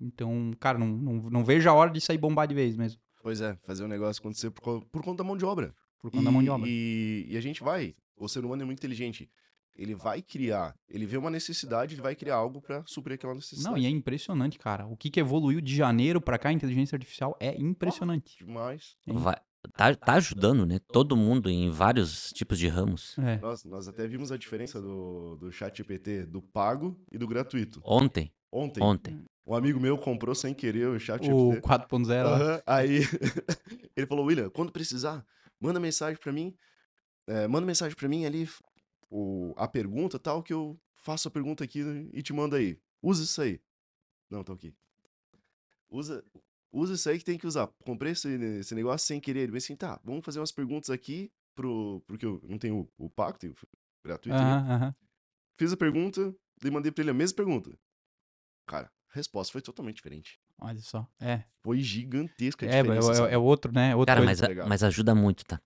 Então, cara, não, não, não vejo a hora de sair bombar de vez mesmo. Pois é, fazer o negócio acontecer por, por conta da mão de obra. Por conta da mão de obra. E, e a gente vai. O ser humano é muito inteligente. Ele vai criar, ele vê uma necessidade, ele vai criar algo pra suprir aquela necessidade. Não, e é impressionante, cara. O que, que evoluiu de janeiro pra cá, a inteligência artificial é impressionante. Demais. Hein? Vai, tá, tá ajudando, né? Todo mundo em vários tipos de ramos. É. Nós, nós até vimos a diferença do, do chat GPT, do pago e do gratuito. Ontem, Ontem, ontem. Um amigo meu comprou sem querer o chat O GPT. 4.0 lá. Aham, Aí ele falou, William, quando precisar, manda mensagem pra mim. é, manda mensagem pra mim ali, o, a pergunta tal, que eu faço a pergunta aqui e te mando aí. Usa isso aí. Não, tá ok. Usa, usa isso aí que tem que usar. Comprei esse, esse negócio sem querer. Ele assim, tá, vamos fazer umas perguntas aqui pro. Porque eu não tenho o, o pacto o gratuito. aham. Fiz a pergunta, e mandei pra ele a mesma pergunta. Cara, a resposta foi totalmente diferente. Olha só. É. Foi gigantesca a É, é, diferença. é, sabe? é outro, né? Outra Cara, coisa. mas, a- legal. mas ajuda muito, tá?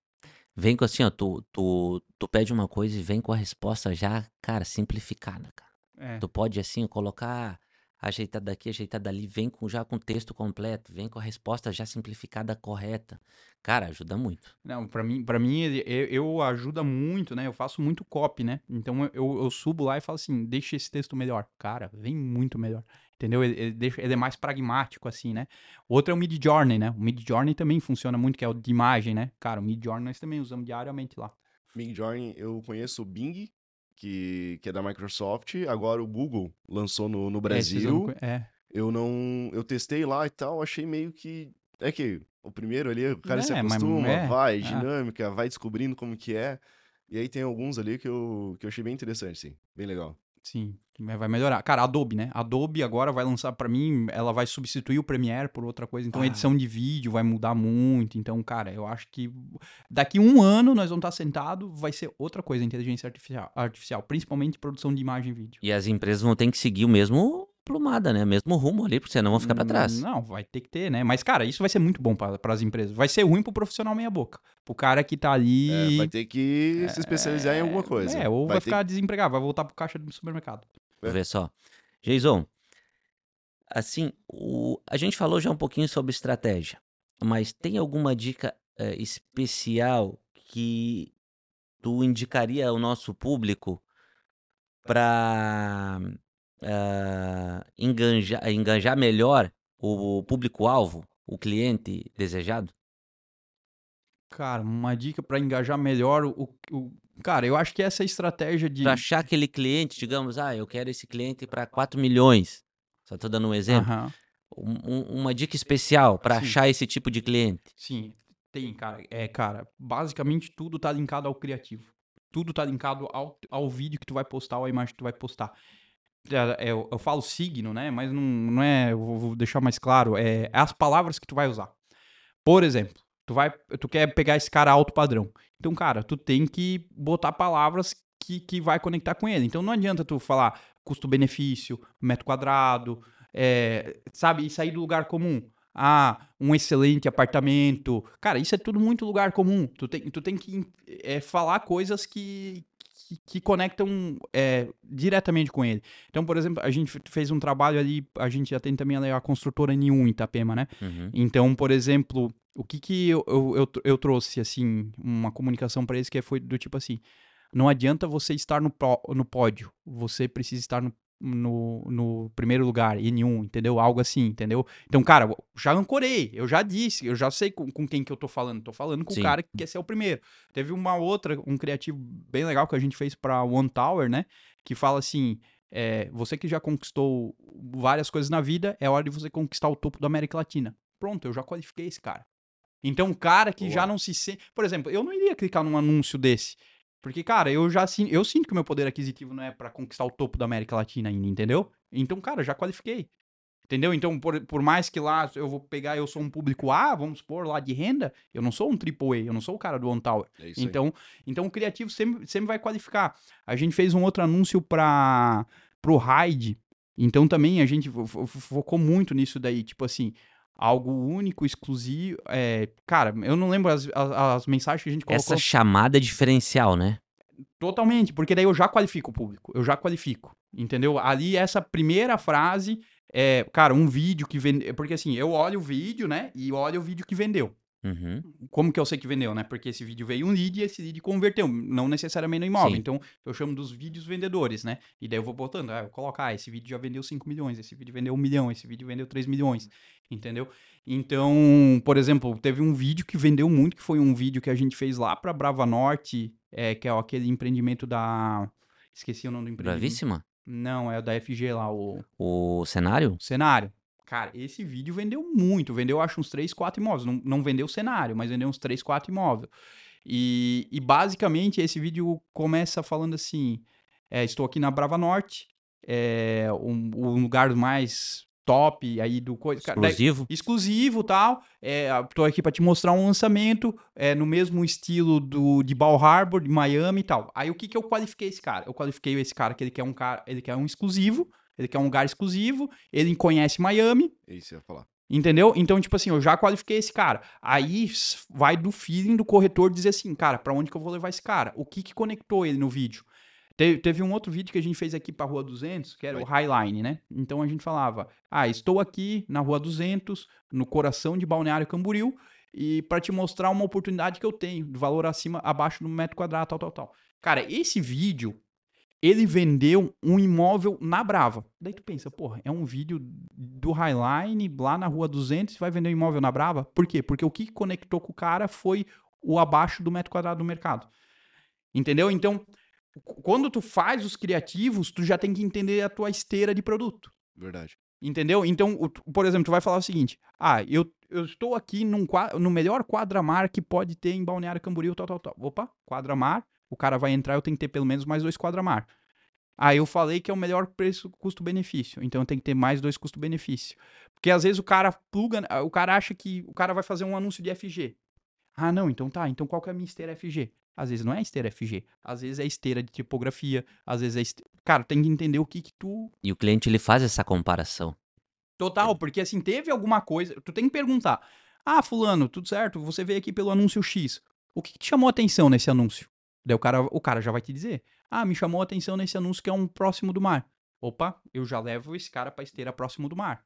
Vem com assim, ó, tu, tu, tu pede uma coisa e vem com a resposta já, cara, simplificada, cara. É. Tu pode, assim, colocar ajeitado daqui, ajeitado dali, vem com, já com o texto completo, vem com a resposta já simplificada, correta. Cara, ajuda muito. Não, pra mim, pra mim ele- eu, eu ajuda muito, né? Eu faço muito copy, né? Então eu, eu subo lá e falo assim, deixa esse texto melhor. Cara, vem muito melhor. Entendeu? Ele, ele deixa, ele é mais pragmático, assim, né? Outro é o Mid Journey, né? O Mid Journey também funciona muito, que é o de imagem, né? Cara, o Mid Journey nós também usamos diariamente lá. Midjourney, eu conheço o Bing, que, que é da Microsoft. Agora o Google lançou no, no É, Brasil. conhe- É, eu não. Eu testei lá e tal, achei meio que. É que o primeiro ali, o cara se É, mas- acostuma, é, vai, é. dinâmica, vai descobrindo como que é. E aí tem alguns ali que eu, que eu achei bem interessante, sim. Bem legal. Sim, vai melhorar. Cara, Adobe, né? Adobe agora vai lançar pra mim, ela vai substituir o Premiere por outra coisa. Então a Ah. edição de vídeo vai mudar muito. Então, cara, eu acho que daqui um ano nós vamos estar sentados, vai ser outra coisa, a inteligência artificial, artificial, principalmente produção de imagem e vídeo. E as empresas vão ter que seguir o mesmo plumada, né? Mesmo rumo ali, porque senão vão ficar pra trás. Não, vai ter que ter, né? Mas, cara, isso vai ser muito bom para as empresas. Vai ser ruim pro profissional meia-boca. Pro cara que tá ali. É, vai ter que se especializar em alguma coisa. É, ou vai, ter ficar desempregado, vai voltar pro caixa do supermercado. Vou ver só. Jason, Assim, o, a gente falou já um pouquinho sobre estratégia, mas tem alguma dica eh, especial que tu indicaria ao nosso público para enganjar, enganjar melhor o público-alvo, o cliente desejado? Cara, uma dica para engajar melhor o, o. Cara, eu acho que essa estratégia de. Para achar aquele cliente, digamos, ah, eu quero esse cliente para 4 milhões. Só tô dando um exemplo. Aham. Um- um- uma dica especial para achar esse tipo de cliente. Sim, tem, cara. É, cara, basicamente tudo tá linkado ao criativo. Tudo tá linkado ao, ao vídeo que tu vai postar, ou à imagem que tu vai postar. É, é, eu, eu falo signo, né? Mas não, não é. Eu vou deixar mais claro. É, é as palavras que tu vai usar. Por exemplo, tu vai. Tu quer pegar esse cara alto padrão. Então, cara, tu tem que botar palavras que, que vai conectar com ele. Então não adianta tu falar custo-benefício, metro quadrado, é, sabe, e sair do lugar comum. Ah, um excelente apartamento. Cara, isso é tudo muito lugar comum. Tu tem, tu tem que é, falar coisas que, que, que conectam é, diretamente com ele. Então, por exemplo, a gente fez um trabalho ali, a gente já tem também a construtora N1 em Itapema, né? Uhum. Então, por exemplo, o que que eu, eu, eu, eu trouxe, assim, uma comunicação para eles que foi do tipo assim, não adianta você estar no, pró- no pódio, você precisa estar no, no, no primeiro lugar, N1, entendeu? Algo assim, entendeu? Então, cara, já ancorei, eu já disse, eu já sei com, com quem que eu tô falando, tô falando com Sim. o cara que quer ser o primeiro. Teve uma outra, um criativo bem legal que a gente fez pra One Tower, né? Que fala assim, é, você que já conquistou várias coisas na vida, é hora de você conquistar o topo da América Latina. Pronto, eu já qualifiquei esse cara. Então, um cara que já Boa. não se sente. Por exemplo, eu não iria clicar num anúncio desse. Porque, cara, eu já eu sinto que o meu poder aquisitivo não é pra conquistar o topo da América Latina ainda, entendeu? Então, cara, já qualifiquei. Entendeu? Então, por, por mais que lá eu vou pegar, eu sou um público A, vamos supor, lá de renda, eu não sou um AAA, eu não sou o cara do One Tower. É isso aí. Então, então o criativo sempre, sempre vai qualificar. A gente fez um outro anúncio para pro Raid. Então também a gente fo- fo- focou muito nisso daí, tipo assim, algo único, exclusivo. É, cara, eu não lembro as, as, as mensagens que a gente colocou Essa chamada diferencial, né? totalmente, porque daí eu já qualifico o público, eu já qualifico, entendeu? Ali essa primeira frase é, cara, um vídeo que vende, porque assim, eu olho o vídeo, né, e olho o vídeo que vendeu. Uhum. Como que eu sei que vendeu, né? Porque esse vídeo veio um lead e esse lead converteu, não necessariamente no imóvel. Sim. Então, eu chamo dos vídeos vendedores, né? E daí eu vou botando, ah, eu coloco, ah, esse vídeo já vendeu 5 milhões, esse vídeo vendeu 1 milhão, esse vídeo vendeu 3 milhões, entendeu? Então, por exemplo, teve um vídeo que vendeu muito, que foi um vídeo que a gente fez lá pra Brava Norte, é, que é aquele empreendimento da... Esqueci o nome do empreendimento. Bravíssima? Não, é o da FG lá, o O cenário? cenário. Cara, esse vídeo vendeu muito. Vendeu, acho, uns 3, 4 imóveis. Não, não vendeu o cenário, mas vendeu uns 3, 4 imóveis. E, e basicamente esse vídeo começa falando assim: é, estou aqui na Brava Norte, é um, um lugar mais top aí do coisa. Cara, daí- Exclusivo? exclusivo tal. É, tô aqui pra te mostrar um lançamento é, no mesmo estilo do de Bal Harbor, de Miami e tal. Aí o que que eu qualifiquei esse cara? Eu qualifiquei esse cara que ele quer um cara, ele quer um exclusivo, ele quer um lugar exclusivo, ele conhece Miami, É isso que eu ia falar. Entendeu? Então, tipo assim, eu já qualifiquei esse cara. Aí vai do feeling do corretor dizer assim, cara, pra onde que eu vou levar esse cara? O que que conectou ele no vídeo? Te- Teve um outro vídeo que a gente fez aqui pra Rua 200, que era o Highline, né? Então a gente falava, ah, estou aqui na Rua 200, no coração de Balneário Camboriú, e pra te mostrar uma oportunidade que eu tenho, de valor acima, abaixo do metro quadrado, tal, tal, tal. Cara, esse vídeo, ele vendeu um imóvel na Brava. Daí tu pensa, porra, é um vídeo do Highline lá na Rua 200 e vai vender um imóvel na Brava? Por quê? Porque o que conectou com o cara foi o abaixo do metro quadrado do mercado. Entendeu? Então, qu- quando tu faz os criativos, tu já tem que entender a tua esteira de produto. Verdade. Entendeu? Então, por exemplo, tu vai falar o seguinte: ah, eu, eu estou aqui num, no melhor quadramar que pode ter em Balneário Camboriú, tal, tal, tal. Opa, quadramar, o cara vai entrar, eu tenho que ter pelo menos mais dois quadramar. Aí eu falei que é o melhor preço custo-benefício, então eu tenho que ter mais dois custo-benefício. Porque às vezes o cara pluga, o cara acha que o cara vai fazer um anúncio de FG. Ah, não, então tá, então qual que é a minha esteira FG? Às vezes não é esteira FG, às vezes é esteira de tipografia, às vezes é este... Cara, tem que entender o que que tu E o cliente ele faz essa comparação. Total, porque assim, teve alguma coisa. Tu tem que perguntar. Ah, Fulano, tudo certo? Você veio aqui pelo anúncio X. O que, que te chamou a atenção nesse anúncio? Daí o cara, o cara já vai te dizer. Ah, me chamou a atenção nesse anúncio que é um próximo do mar. Opa, eu já levo esse cara pra esteira próximo do mar.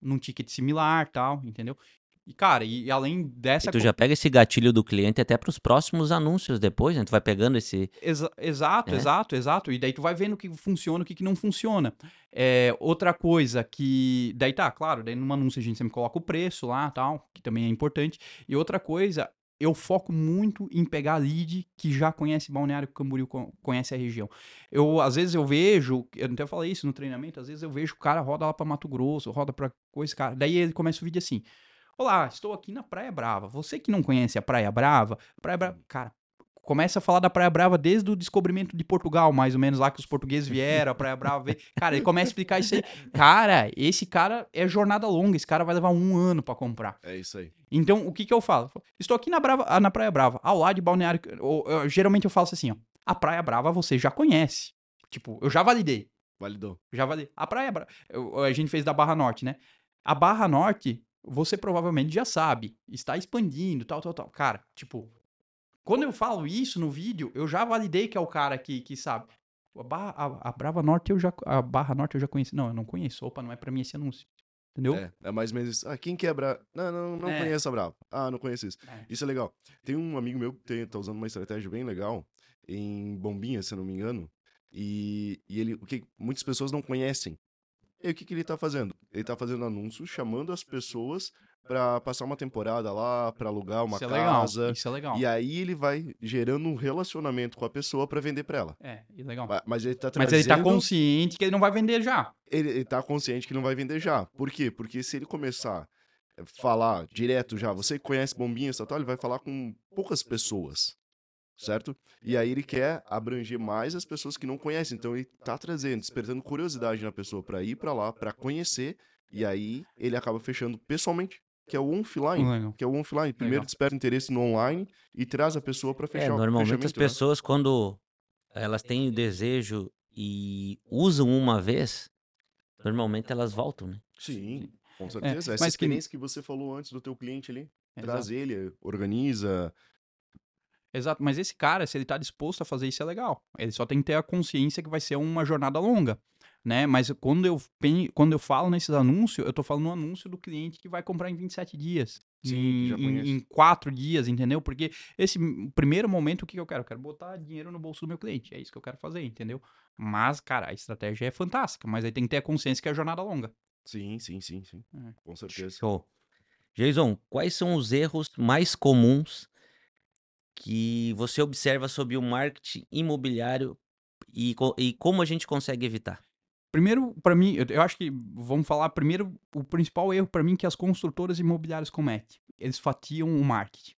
num ticket similar, tal, entendeu? E, cara, e, além dessa... E tu já pega esse gatilho do cliente até para os próximos anúncios depois, né? Tu vai pegando esse. Exa- exato, É. exato, exato. E daí tu vai vendo o que funciona, o que, que não funciona. É, outra coisa que. Daí tá, claro, daí num anúncio a gente sempre coloca o preço lá tal, que também é importante. E outra coisa, eu foco muito em pegar lead que já conhece Balneário Camboriú, co- conhece a região. Eu, às vezes eu vejo, eu até falei isso no treinamento, às vezes eu vejo o cara roda lá pra Mato Grosso, roda pra coisa, cara. Daí ele começa o vídeo assim. Olá, estou aqui na Praia Brava. Você que não conhece a Praia Brava, Praia Brava, cara, começa a falar da Praia Brava desde o descobrimento de Portugal, mais ou menos lá que os portugueses vieram, a Praia Brava veio. Cara, ele começa a explicar isso aí. Cara, esse cara é jornada longa, esse cara vai levar um ano pra comprar. É isso aí. Então, o que que eu falo? Estou aqui na, Brava, na Praia Brava, ao lado de Balneário. ou, eu- geralmente eu falo assim, ó. A Praia Brava você já conhece. Tipo, eu já validei. Validou. Já validei. A Praia Brava. A gente fez da Barra Norte, né? A Barra Norte, você provavelmente já sabe. Está expandindo, tal, tal, tal. Cara, tipo. Quando eu falo isso no vídeo, eu já validei que é o cara que, que sabe. A, Barra, a, a Brava Norte eu já. A Barra Norte eu já conheci. Não, eu não conheço. Opa, não é pra mim esse anúncio. Entendeu? É, é mais ou menos isso. Ah, quem quebra? Não, não, não É. conheço a Brava. Ah, não conheço isso. É. Isso é legal. Tem um amigo meu que tem, tá usando uma estratégia bem legal em Bombinha, se eu não me engano. E, e ele, o que muitas pessoas não conhecem. E o que, que ele tá fazendo? Ele tá fazendo anúncios, chamando as pessoas pra passar uma temporada lá, pra alugar uma isso é casa. Isso é legal. E aí ele vai gerando um relacionamento com a pessoa pra vender pra ela. É, e legal. Ma- Mas ele tá Mas trazendo... ele tá consciente que ele não vai vender já. ele, ele tá consciente que não vai vender já. Por quê? Porque se ele começar a falar direto já, você conhece bombinhas e tal, ele vai falar com poucas pessoas. Certo? E aí ele quer abranger mais as pessoas que não conhecem. Então ele tá trazendo, despertando curiosidade na pessoa pra ir pra lá, pra conhecer, e aí ele acaba fechando pessoalmente, que é o offline. Legal. Que é o offline. Primeiro Legal. desperta interesse no online e traz a pessoa pra fechar É, normalmente as né? pessoas, quando elas têm o desejo e usam uma vez, normalmente elas voltam, né? Sim, com certeza. Essa mas que- experiência que... você falou antes do teu cliente ali. Exato. Traz ele, organiza. Exato, mas esse cara, se ele tá disposto a fazer isso, é legal. Ele só tem que ter a consciência que vai ser uma jornada longa, né? Mas quando eu, pen- quando eu falo nesses anúncios, eu tô falando no anúncio do cliente que vai comprar em 27 dias. Sim, em, já em, conheço. em quatro dias, entendeu? Porque esse primeiro momento, o que que eu quero? Eu quero botar dinheiro no bolso do meu cliente. É isso que eu quero fazer, entendeu? Mas, cara, a estratégia é fantástica, mas aí tem que ter a consciência que é jornada longa. Sim, sim, sim, sim. É. Com certeza. Show. Jason, quais são os erros mais comuns que você observa sobre o marketing imobiliário e, co- e como a gente consegue evitar? Primeiro, pra mim, eu, acho que vamos falar primeiro o principal erro pra mim que as construtoras imobiliárias cometem. Eles fatiam o marketing.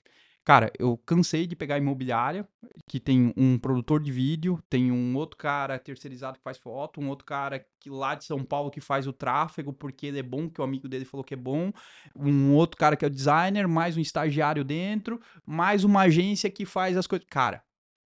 Cara, eu cansei de pegar imobiliária que tem um produtor de vídeo, tem um outro cara terceirizado que faz foto, um outro cara que lá de São Paulo que faz o tráfego porque ele é bom, que o amigo dele falou que é bom, um outro cara que é o designer, mais um estagiário dentro, mais uma agência que faz as coisas. Cara,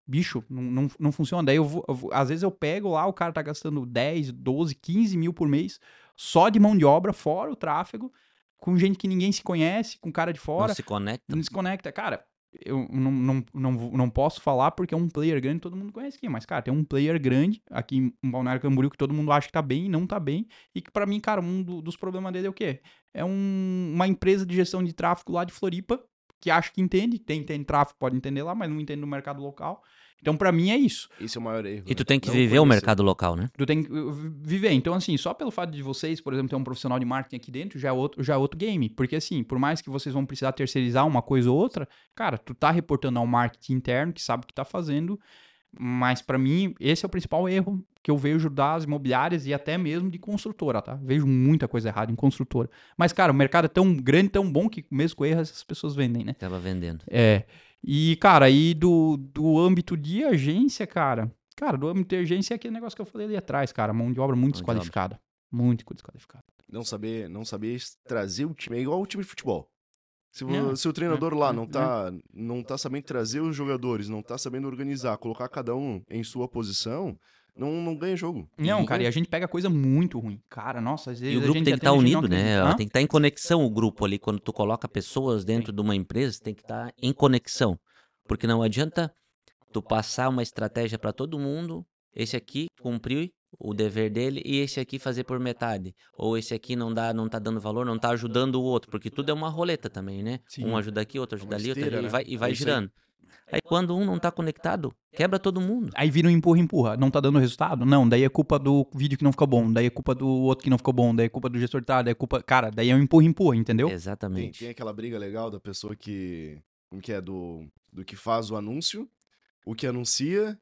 bicho, não, não, não funciona. Daí eu vou, eu vou- às vezes eu pego lá, o cara tá gastando 10, 12, 15 mil por mês só de mão de obra, fora o tráfego, com gente que ninguém se conhece, com cara de fora, Não se conecta? não se conecta. Cara, eu não, não, não, não posso falar porque é um player grande, todo mundo conhece aqui, mas, cara, tem um player grande aqui em Balneário Camboriú que todo mundo acha que tá bem e não tá bem, e que pra mim, cara, um do- dos problemas dele é o quê? É um- uma empresa de gestão de tráfego lá de Floripa, que acha que entende, tem, tem tráfego, pode entender lá, mas não entende no mercado local. Então, pra mim, é isso. Esse é o maior erro. E tu né? tem que Não viver o conhecer. mercado local, né? Tu tem que uh, vi- viver. Então, assim, só pelo fato de vocês, por exemplo, ter um profissional de marketing aqui dentro, já é outro, já é outro game. Porque, assim, por mais que vocês vão precisar terceirizar uma coisa ou outra, cara, tu tá reportando ao marketing interno, que sabe o que tá fazendo. Mas, pra mim, esse é o principal erro que eu vejo das imobiliárias e até mesmo de construtora, tá? Vejo muita coisa errada em construtora. Mas, cara, o mercado é tão grande, tão bom, que mesmo com erro essas pessoas vendem, né? Tava vendendo. É. E, cara, aí do, do âmbito de agência, cara. Cara, do âmbito de agência é aquele negócio que eu falei ali atrás, cara. Mão de obra muito Mão de desqualificada. Muito desqualificada. Não saber, não saber trazer o time. É igual o time de futebol. Se, É, se o treinador é, lá é, não tá, não tá sabendo trazer os jogadores, não tá sabendo organizar, colocar cada um em sua posição, não, não ganha jogo. Não, E- cara, e a gente pega coisa muito ruim. Cara, nossa, às vezes E o a grupo gente tem que estar não unido, né? Hã? Tem que estar em conexão o grupo ali. Quando tu coloca pessoas dentro de uma empresa, tem que estar em conexão. Porque não adianta tu passar uma estratégia para todo mundo esse aqui cumpriu o dever dele e esse aqui fazer por metade. Ou esse aqui não dá, não tá dando valor, não tá ajudando o outro, porque tudo é uma roleta também, né? Sim. Um ajuda aqui, outro É ajuda ali, outro esteira, ali, e né? vai, e vai É isso aí. girando. Aí quando um não tá conectado, quebra todo mundo. Aí vira um empurra, empurra. Não tá dando resultado? Não, daí é culpa do vídeo que não ficou bom, daí é culpa do outro que não ficou bom, daí é culpa do gestor de dados, daí é culpa. Cara, daí é um empurra, empurra, entendeu? Tem, Exatamente. tem aquela briga legal da pessoa que. Como que é? Do, do que faz o anúncio, o que anuncia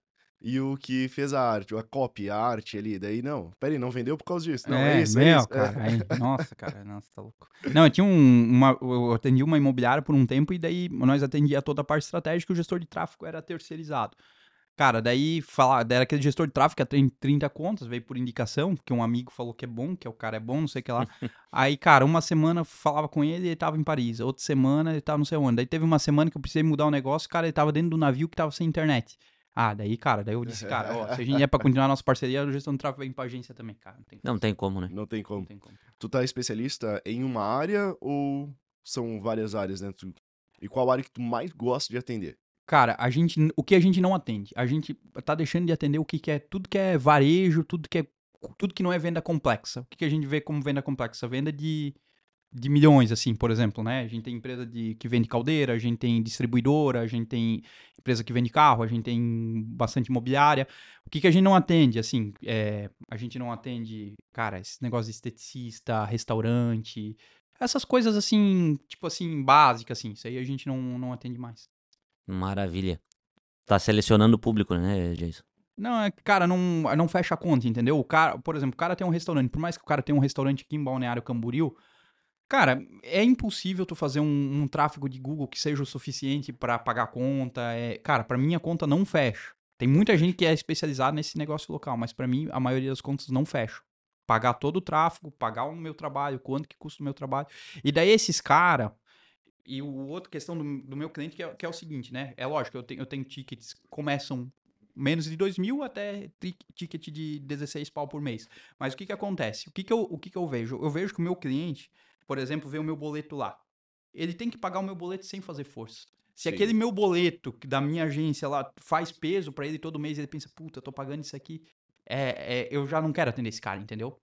e o que fez a arte, a copy, a arte ali. Daí, não, peraí, não vendeu por causa disso. Não, é, isso, é meu, isso. É. cara. aí- nossa, cara, nossa, tá louco. Não, eu tinha um, uma, eu atendi uma imobiliária por um tempo e daí nós atendia toda a parte estratégica e o gestor de tráfego era terceirizado. Cara, daí fala, daí era aquele gestor de tráfego que tem 30 contas, veio por indicação, porque um amigo falou que é bom, que é o cara é bom, não sei o que lá. Aí, cara, uma semana falava com ele, ele tava em Paris. Outra semana ele tava não sei onde. Daí teve uma semana que eu precisei mudar o negócio, cara, ele tava dentro do navio que tava sem internet. Ah, daí, cara, daí eu disse, cara, ó, se a gente é pra continuar a nossa parceria, a gestão de tráfego vem pra agência também, cara. Não tem, Não tem como, né? Não tem não como. tem como. Tu tá especialista em uma área ou são várias áreas dentro? E qual área que tu mais gosta de atender? Cara, a gente, o que a gente não atende? A gente tá deixando de atender o que, que é tudo que é varejo, tudo que é tudo que não é venda complexa. O que, que a gente vê como venda complexa? Venda de, de milhões, assim, por exemplo, né? A gente tem empresa de, que vende caldeira, a gente tem distribuidora, a gente tem empresa que vende carro, a gente tem bastante imobiliária. O que, que a gente não atende, assim? É, a gente não atende, cara, esse negócio de esteticista, restaurante, essas coisas assim, tipo assim, básicas, assim. Isso aí a gente não, não atende mais. Maravilha. Tá selecionando o público, né, Jason? Não, é que, cara, não, não fecha a conta, entendeu? O cara, por exemplo, o cara tem um restaurante, por mais que o cara tenha um restaurante aqui em Balneário Camboriú, cara, é impossível tu fazer um, um tráfego de Google que seja o suficiente pra pagar a conta. É, cara, pra mim a conta não fecha. Tem muita gente que é especializada nesse negócio local, mas pra mim a maioria das contas não fecha. Pagar todo o tráfego, pagar o meu trabalho, quanto que custa o meu trabalho. E daí esses caras, e o outra questão do, do meu cliente que é, que é o seguinte, né? É lógico, eu tenho, eu tenho tickets que começam menos de 2 mil até ticket de 16 pau por mês. Mas o que que acontece? O que que eu, o que que eu vejo? Eu vejo que o meu cliente, por exemplo, vê o meu boleto lá. Ele tem que pagar o meu boleto sem fazer força. Se Sim. aquele meu boleto que da minha agência lá faz peso pra ele todo mês, ele pensa, puta, eu tô pagando isso aqui. É, é, eu já não quero atender esse cara, entendeu?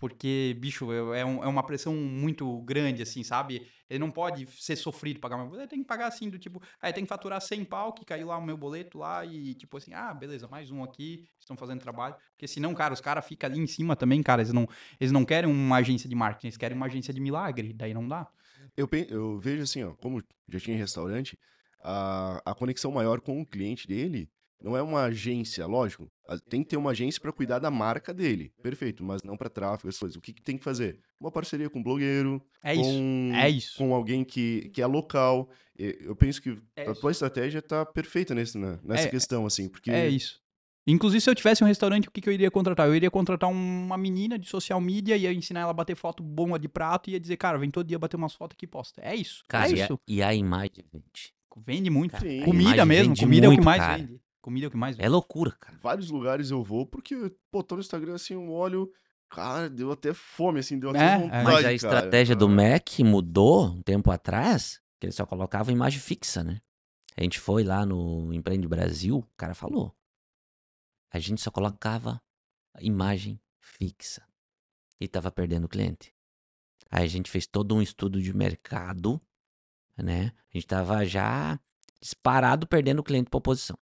Porque, bicho, eu- é, um- é uma pressão muito grande, assim, sabe? Ele não pode ser sofrido pagar meu boleto, ele tem que pagar assim, do tipo, aí tem que faturar 100 pau, que caiu lá o meu boleto lá, e tipo assim, ah, beleza, mais um aqui, estão fazendo trabalho. Porque senão, cara, os caras ficam ali em cima também, cara, eles não, eles não querem uma agência de marketing, eles querem uma agência de milagre, daí não dá. Eu, eu vejo assim, ó, como já tinha restaurante, a, a conexão maior com o cliente dele não é uma agência, lógico. a- Tem que ter uma agência para cuidar da marca dele, perfeito, mas não para tráfego, essas coisas. O que, que tem que fazer? Uma parceria com um blogueiro, É isso, com, é isso. com alguém que, que é local. Eu penso que É a isso. tua estratégia tá perfeita nesse, né, nessa É- questão, assim, porque É isso. Inclusive, se eu tivesse um restaurante, o que, que eu iria contratar? Eu iria contratar uma menina de social media, ia ensinar ela a bater foto boa de prato e ia dizer, cara, vem todo dia bater umas fotos aqui e posta. É isso. Cara, é e a, isso. e a imagem, gente? Vende muito. Sim. Comida mesmo. Comida é o que muito, mais cara. vende. Comida é o que mais. É loucura, cara. vários lugares eu vou, porque, pô, tô no Instagram assim, eu olho, cara, deu até fome, assim, deu É, até é. vontade, Mas a cara. estratégia do Ah. Mac mudou um tempo atrás, que ele só colocava imagem fixa, né? A gente foi lá no Empreende Brasil, o cara falou. A gente só colocava imagem fixa. E tava perdendo cliente. Aí a gente fez todo um estudo de mercado, né? A gente tava já disparado perdendo cliente por oposição.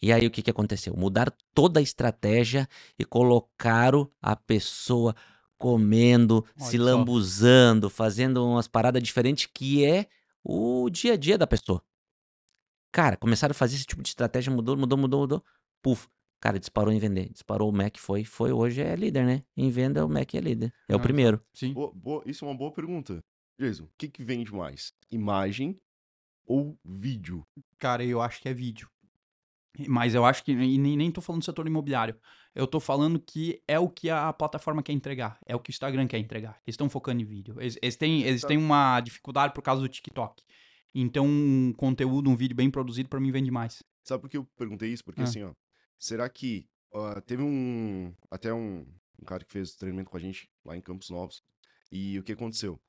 E aí o que, que aconteceu? Mudaram toda a estratégia e colocaram a pessoa comendo, se Olha só. lambuzando, fazendo umas paradas diferentes que é o dia a dia da pessoa. Cara, começaram a fazer esse tipo de estratégia, mudou, mudou, mudou, mudou. Puf, cara, disparou em vender. Disparou, o Mac foi, foi, hoje é líder, né? Em venda, o Mac é líder. É o Ah, primeiro. Sim. Boa- boa- isso é uma boa pergunta. Jason, o que, que vende mais? Imagem ou vídeo? Cara, eu acho que é vídeo. Mas eu acho que. E nem, nem tô falando do setor imobiliário. Eu tô falando que é o que a plataforma quer entregar. É o que o Instagram quer entregar. Eles estão focando em vídeo. Eles, eles têm, eles têm uma dificuldade por causa do TikTok. Então, um conteúdo, um vídeo bem produzido, pra mim vende mais. Sabe por que eu perguntei isso? Porque Ah. assim, ó, será que ó, teve um até um, um cara que fez treinamento com a gente lá em Campos Novos e o que aconteceu?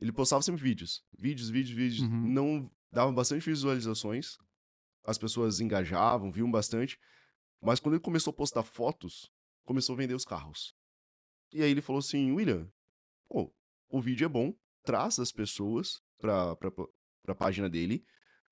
Ele postava sempre vídeos, vídeos, vídeos, vídeos, Uhum. não dava bastante visualizações, as pessoas engajavam, viam bastante, Mas quando ele começou a postar fotos, começou a vender os carros. E aí ele falou assim, William, pô, o vídeo é bom, traz as pessoas pra, pra, pra página dele,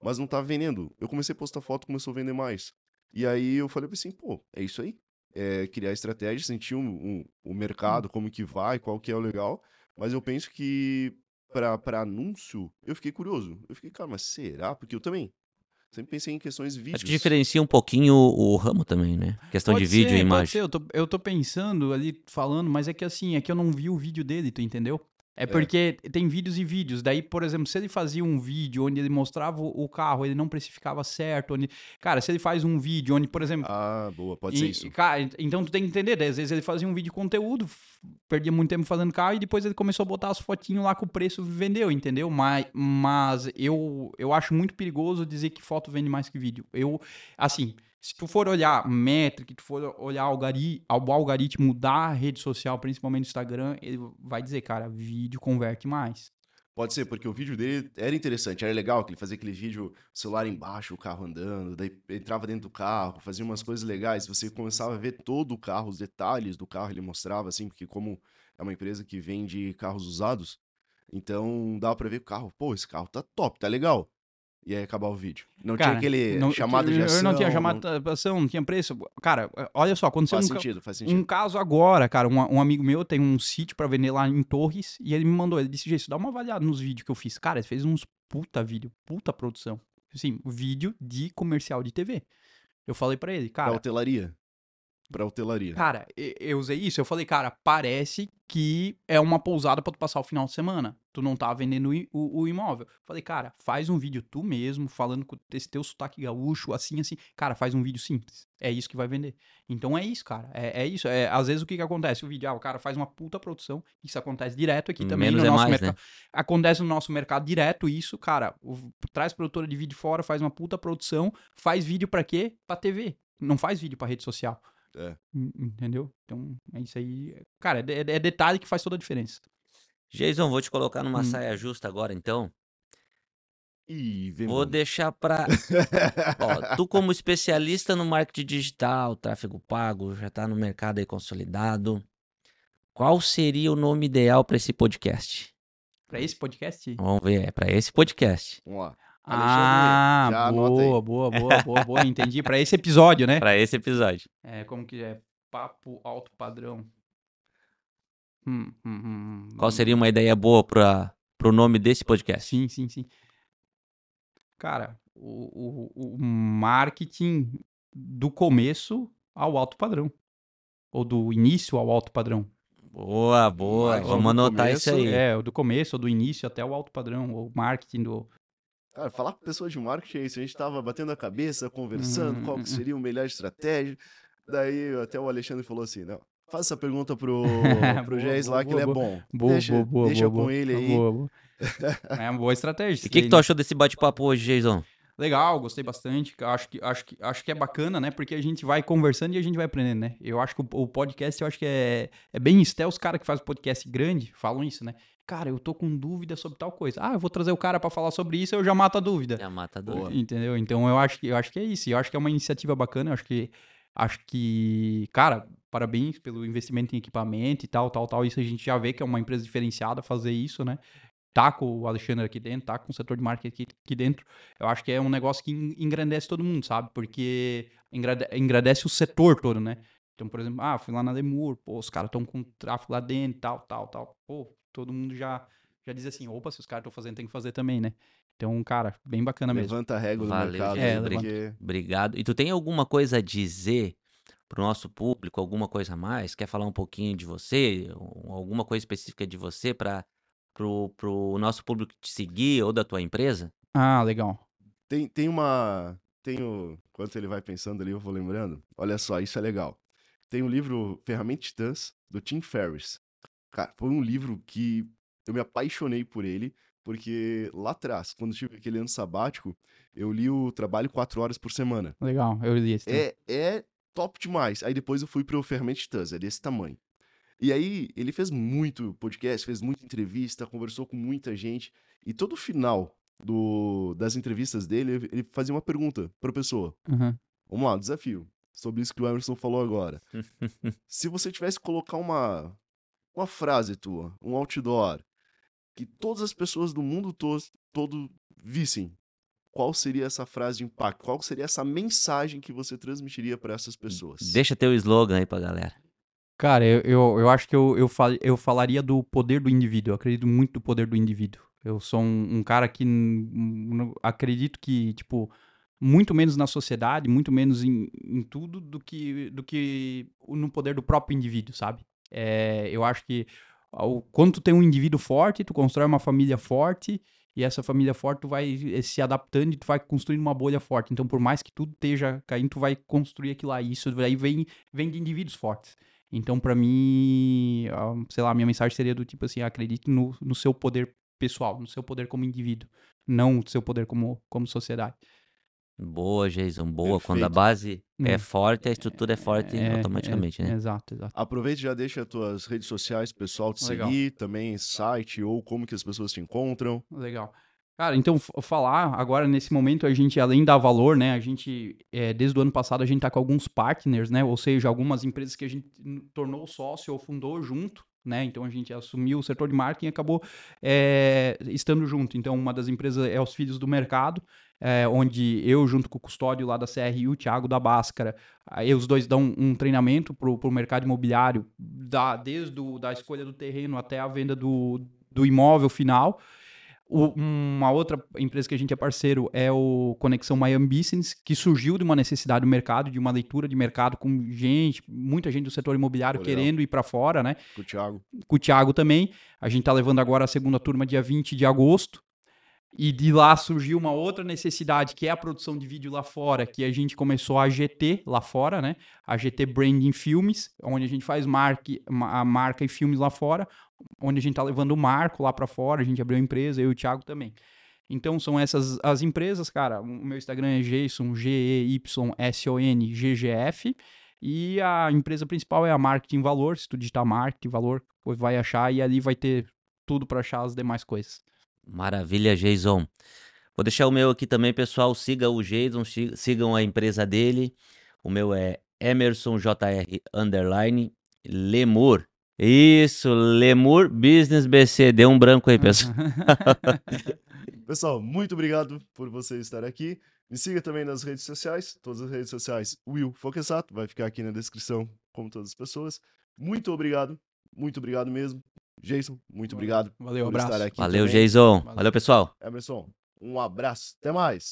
mas não tá vendendo. Eu comecei a postar foto, começou a vender mais. E aí eu falei assim, pô, é isso aí. É criar estratégia, sentir um, um, o mercado, como que vai, qual que é o legal. Mas eu penso que para anúncio, eu fiquei curioso. Eu fiquei, cara, mas será? Porque eu também sempre pensei em questões vídeos. Acho que diferencia um pouquinho o, o ramo também, né? Questão Pode de vídeo ser, e pode imagem. ser, eu, tô, eu tô pensando ali, falando, mas é que assim, é que eu não vi o vídeo dele, tu entendeu? É porque tem vídeos e vídeos. Daí, por exemplo, se ele fazia um vídeo onde ele mostrava o carro, ele não precificava certo. Onde... Cara, se ele faz um vídeo onde, por exemplo. Ah, boa, pode e- ser isso. Cara, ent- então tu tem que entender, às vezes ele fazia um vídeo de conteúdo, perdia muito tempo fazendo carro e depois ele começou a botar as fotinhos lá com o preço e vendeu, entendeu? Mas, mas eu, eu acho muito perigoso dizer que foto vende mais que vídeo. Eu, assim, se tu for olhar métrica, tu for olhar o algoritmo da rede social, principalmente do Instagram, ele vai dizer, cara, vídeo converte mais. Pode ser, porque o vídeo dele era interessante, era legal, que ele fazia aquele vídeo, celular embaixo, o carro andando, daí entrava dentro do carro, fazia umas coisas legais, você começava a ver todo o carro, os detalhes do carro, ele mostrava assim, porque como é uma empresa que vende carros usados, então dava pra ver o carro, pô, esse carro tá top, tá legal. E aí acabava o vídeo. Não Cara, tinha aquele não- chamada de eu ação. não tinha chamada de ação, não tinha preço. Cara, olha só, aconteceu Faz um, sentido, faz sentido. Um caso agora, cara, um, um amigo meu tem um sítio pra vender lá em Torres e ele me mandou, ele disse, gente, dá uma avaliada nos vídeos que eu fiz. Cara, ele fez uns puta vídeo, puta produção. Assim, vídeo de comercial de TV. Eu falei pra ele, cara, hotelaria. Pra hotelaria. cara, eu usei isso, eu falei, cara, parece que é uma pousada pra tu passar o final de semana. Tu não tá vendendo o, o- imóvel. Falei, cara, faz um vídeo tu mesmo, falando com esse teu sotaque gaúcho, assim, assim. Cara, faz um vídeo simples. É isso que vai vender. Então é isso, cara. É, é isso. É, às vezes o que, que acontece? O vídeo, ah, o cara faz uma puta produção. Isso acontece direto aqui também Menos no é nosso mais, mercado. Acontece no nosso mercado direto isso, cara. o- traz produtora de vídeo fora, faz uma puta produção, faz vídeo pra quê? Pra TV. Não faz vídeo pra rede social. É. En- Entendeu? Então, é isso aí. Cara, é, de- é detalhe que faz toda a diferença. Jason, vou te colocar numa Hum. saia justa agora, então. Ih, vem Vou mano. deixar pra. Ó, tu, como especialista no marketing digital, tráfego pago, já tá no mercado aí consolidado. Qual seria o nome ideal pra esse podcast? Pra esse podcast? Vamos ver, é pra esse podcast. Vamos lá. Ah, já boa, boa, boa, boa, boa. Entendi. Pra esse episódio, né? Pra esse episódio. É, como que é? Papo alto padrão. Hum, hum, hum, hum. Qual seria uma ideia boa pra, pro nome desse podcast? Sim, sim, sim. Cara, o, o, o marketing do começo ao alto padrão. Ou do início ao alto padrão. Boa, boa. Vamos anotar isso começo, aí. É, o do começo, ou do início até o alto padrão. O marketing do. Cara, falar com pessoa de marketing é isso. A gente tava batendo a cabeça, conversando, Uhum, qual que uhum. seria o melhor estratégia. Daí até o Alexandre falou assim, não, faz essa pergunta pro, pro Géis boa, lá que boa, ele é bom. Boa, deixa boa, boa, deixa boa, com boa. ele aí. Boa, boa. É uma boa estratégia. E o que, que tu né? achou desse bate-papo hoje, Jason? Legal, gostei bastante. Acho que, acho, que, acho que é bacana, né? Porque a gente vai conversando e a gente vai aprendendo, né? Eu acho que o, o podcast, eu acho que é, é bem isso. Até os caras que fazem podcast grande falam isso, né? Cara, eu tô com dúvida sobre tal coisa. Ah, eu vou trazer o cara pra falar sobre isso, eu já mato a dúvida. A mata Boa. Entendeu? Então eu acho que eu acho que é isso. Eu acho que é uma iniciativa bacana. Eu acho que acho que, cara, parabéns pelo investimento em equipamento e tal, tal, tal. Isso a gente já vê que é uma empresa diferenciada fazer isso, né? Tá com o Alexandre aqui dentro, tá com o setor de marketing aqui, aqui dentro. Eu acho que é um negócio que en- engrandece todo mundo, sabe? Porque engrandece o setor todo, né? Então, por exemplo, ah, fui lá na Lemur, pô, os caras estão com tráfego lá dentro, tal, tal, tal. Pô, todo mundo já já diz assim, opa, se os caras estão fazendo, tem que fazer também, né? Então, cara, bem bacana mesmo. Levanta a régua do Valeu, mercado. É, porque... Obrigado. E tu tem alguma coisa a dizer pro nosso público, alguma coisa a mais? Quer falar um pouquinho de você, alguma coisa específica de você para pro, pro nosso público te seguir ou da tua empresa? Ah, legal. Tem, tem uma. Tem o. Enquanto ele vai pensando ali, eu vou lembrando. Olha só, isso é legal. Tem o livro Ferramentas Titãs, do Tim Ferriss. Cara, foi um livro que eu me apaixonei por ele, porque lá atrás, quando tive aquele ano sabático, eu li o Trabalho quatro horas por semana. Legal, eu li esse. É, é top demais. Aí depois eu fui pro Titãs, é desse tamanho. E aí ele fez muito podcast, fez muita entrevista, conversou com muita gente. E todo final do, das entrevistas dele, ele fazia uma pergunta pra pessoa. Uhum. Vamos lá, desafio. sobre isso que o Emerson falou agora. Se você tivesse que colocar uma, uma frase tua, um outdoor, que todas as pessoas do mundo to todo vissem, qual seria essa frase de impacto? Qual seria essa mensagem que você transmitiria para essas pessoas? Deixa teu slogan aí pra galera. Cara, eu, eu, eu acho que eu, eu, fal, eu falaria do poder do indivíduo. Eu acredito muito no poder do indivíduo. Eu sou um, um cara que acredito que, tipo, muito menos na sociedade, muito menos em, em tudo do que, do que no poder do próprio indivíduo, sabe? É, eu acho que quando tu tem um indivíduo forte, tu constrói uma família forte e essa família forte tu vai eh, se adaptando e tu vai construindo uma bolha forte. Então, por mais que tudo esteja caindo, tu vai construir aquilo lá. Isso aí vem, vem de indivíduos fortes. Então, para mim, sei lá, minha mensagem seria do tipo assim, acredite no, no seu poder pessoal, no seu poder como indivíduo, não no seu poder como, como sociedade. Boa, Jason, boa. Quando a base é Hum. forte, a estrutura é forte É, automaticamente, é, né? Exato, exato. Aproveite e já deixa as tuas redes sociais, pessoal te Legal. seguir, também site ou como que as pessoas te encontram. Legal. Cara, então falar agora nesse momento a gente além da valor, né? A gente é, desde o ano passado a gente tá com alguns partners, né? Ou seja, algumas empresas que a gente tornou sócio ou fundou junto, né? Então a gente assumiu o setor de marketing e acabou é, estando junto. Então uma das empresas é os Filhos do Mercado, é, onde eu junto com o custódio lá da CR e o Thiago da Báscara, aí os dois dão um treinamento pro, pro mercado imobiliário, da, desde o, da escolha do terreno até a venda do, do imóvel final. O- uma outra empresa que a gente é parceiro é o Conexão Miami Business, que surgiu de uma necessidade do mercado, de uma leitura de mercado com gente, muita gente do setor imobiliário querendo ir para fora, né? Com o Thiago. Com o Thiago também. A gente tá levando agora a segunda turma dia 20 de agosto. E de lá surgiu uma outra necessidade, que é a produção de vídeo lá fora, que a gente começou a GT lá fora, né? A GT Branding Filmes, onde a gente faz marque, ma- a marca e filmes lá fora, onde a gente tá levando o Marco lá para fora, a gente abriu a empresa, eu e o Thiago também. Então são essas as empresas, cara. O meu Instagram é Jason, G-E-Y-S-O-N, GGF. E a empresa principal é a Marketing Valor. Se tu digitar Marketing Valor, vai achar e ali vai ter tudo para achar as demais coisas. Maravilha, Jason. Vou deixar o meu aqui também, pessoal. Siga o Jason, si- sigam a empresa dele. O meu é Emerson JR Underline Lemur. Isso, Lemur Business BC. Deu um branco aí, pessoal. Pessoal, muito obrigado por você estar aqui. Me siga também nas redes sociais, todas as redes sociais, Will Foquesato, vai ficar aqui na descrição, como todas as pessoas. Muito obrigado, muito obrigado mesmo. Jason, muito obrigado Valeu, por abraço. estar aqui Valeu, também. Jason. Valeu. Valeu, pessoal. Emerson, um abraço, até mais.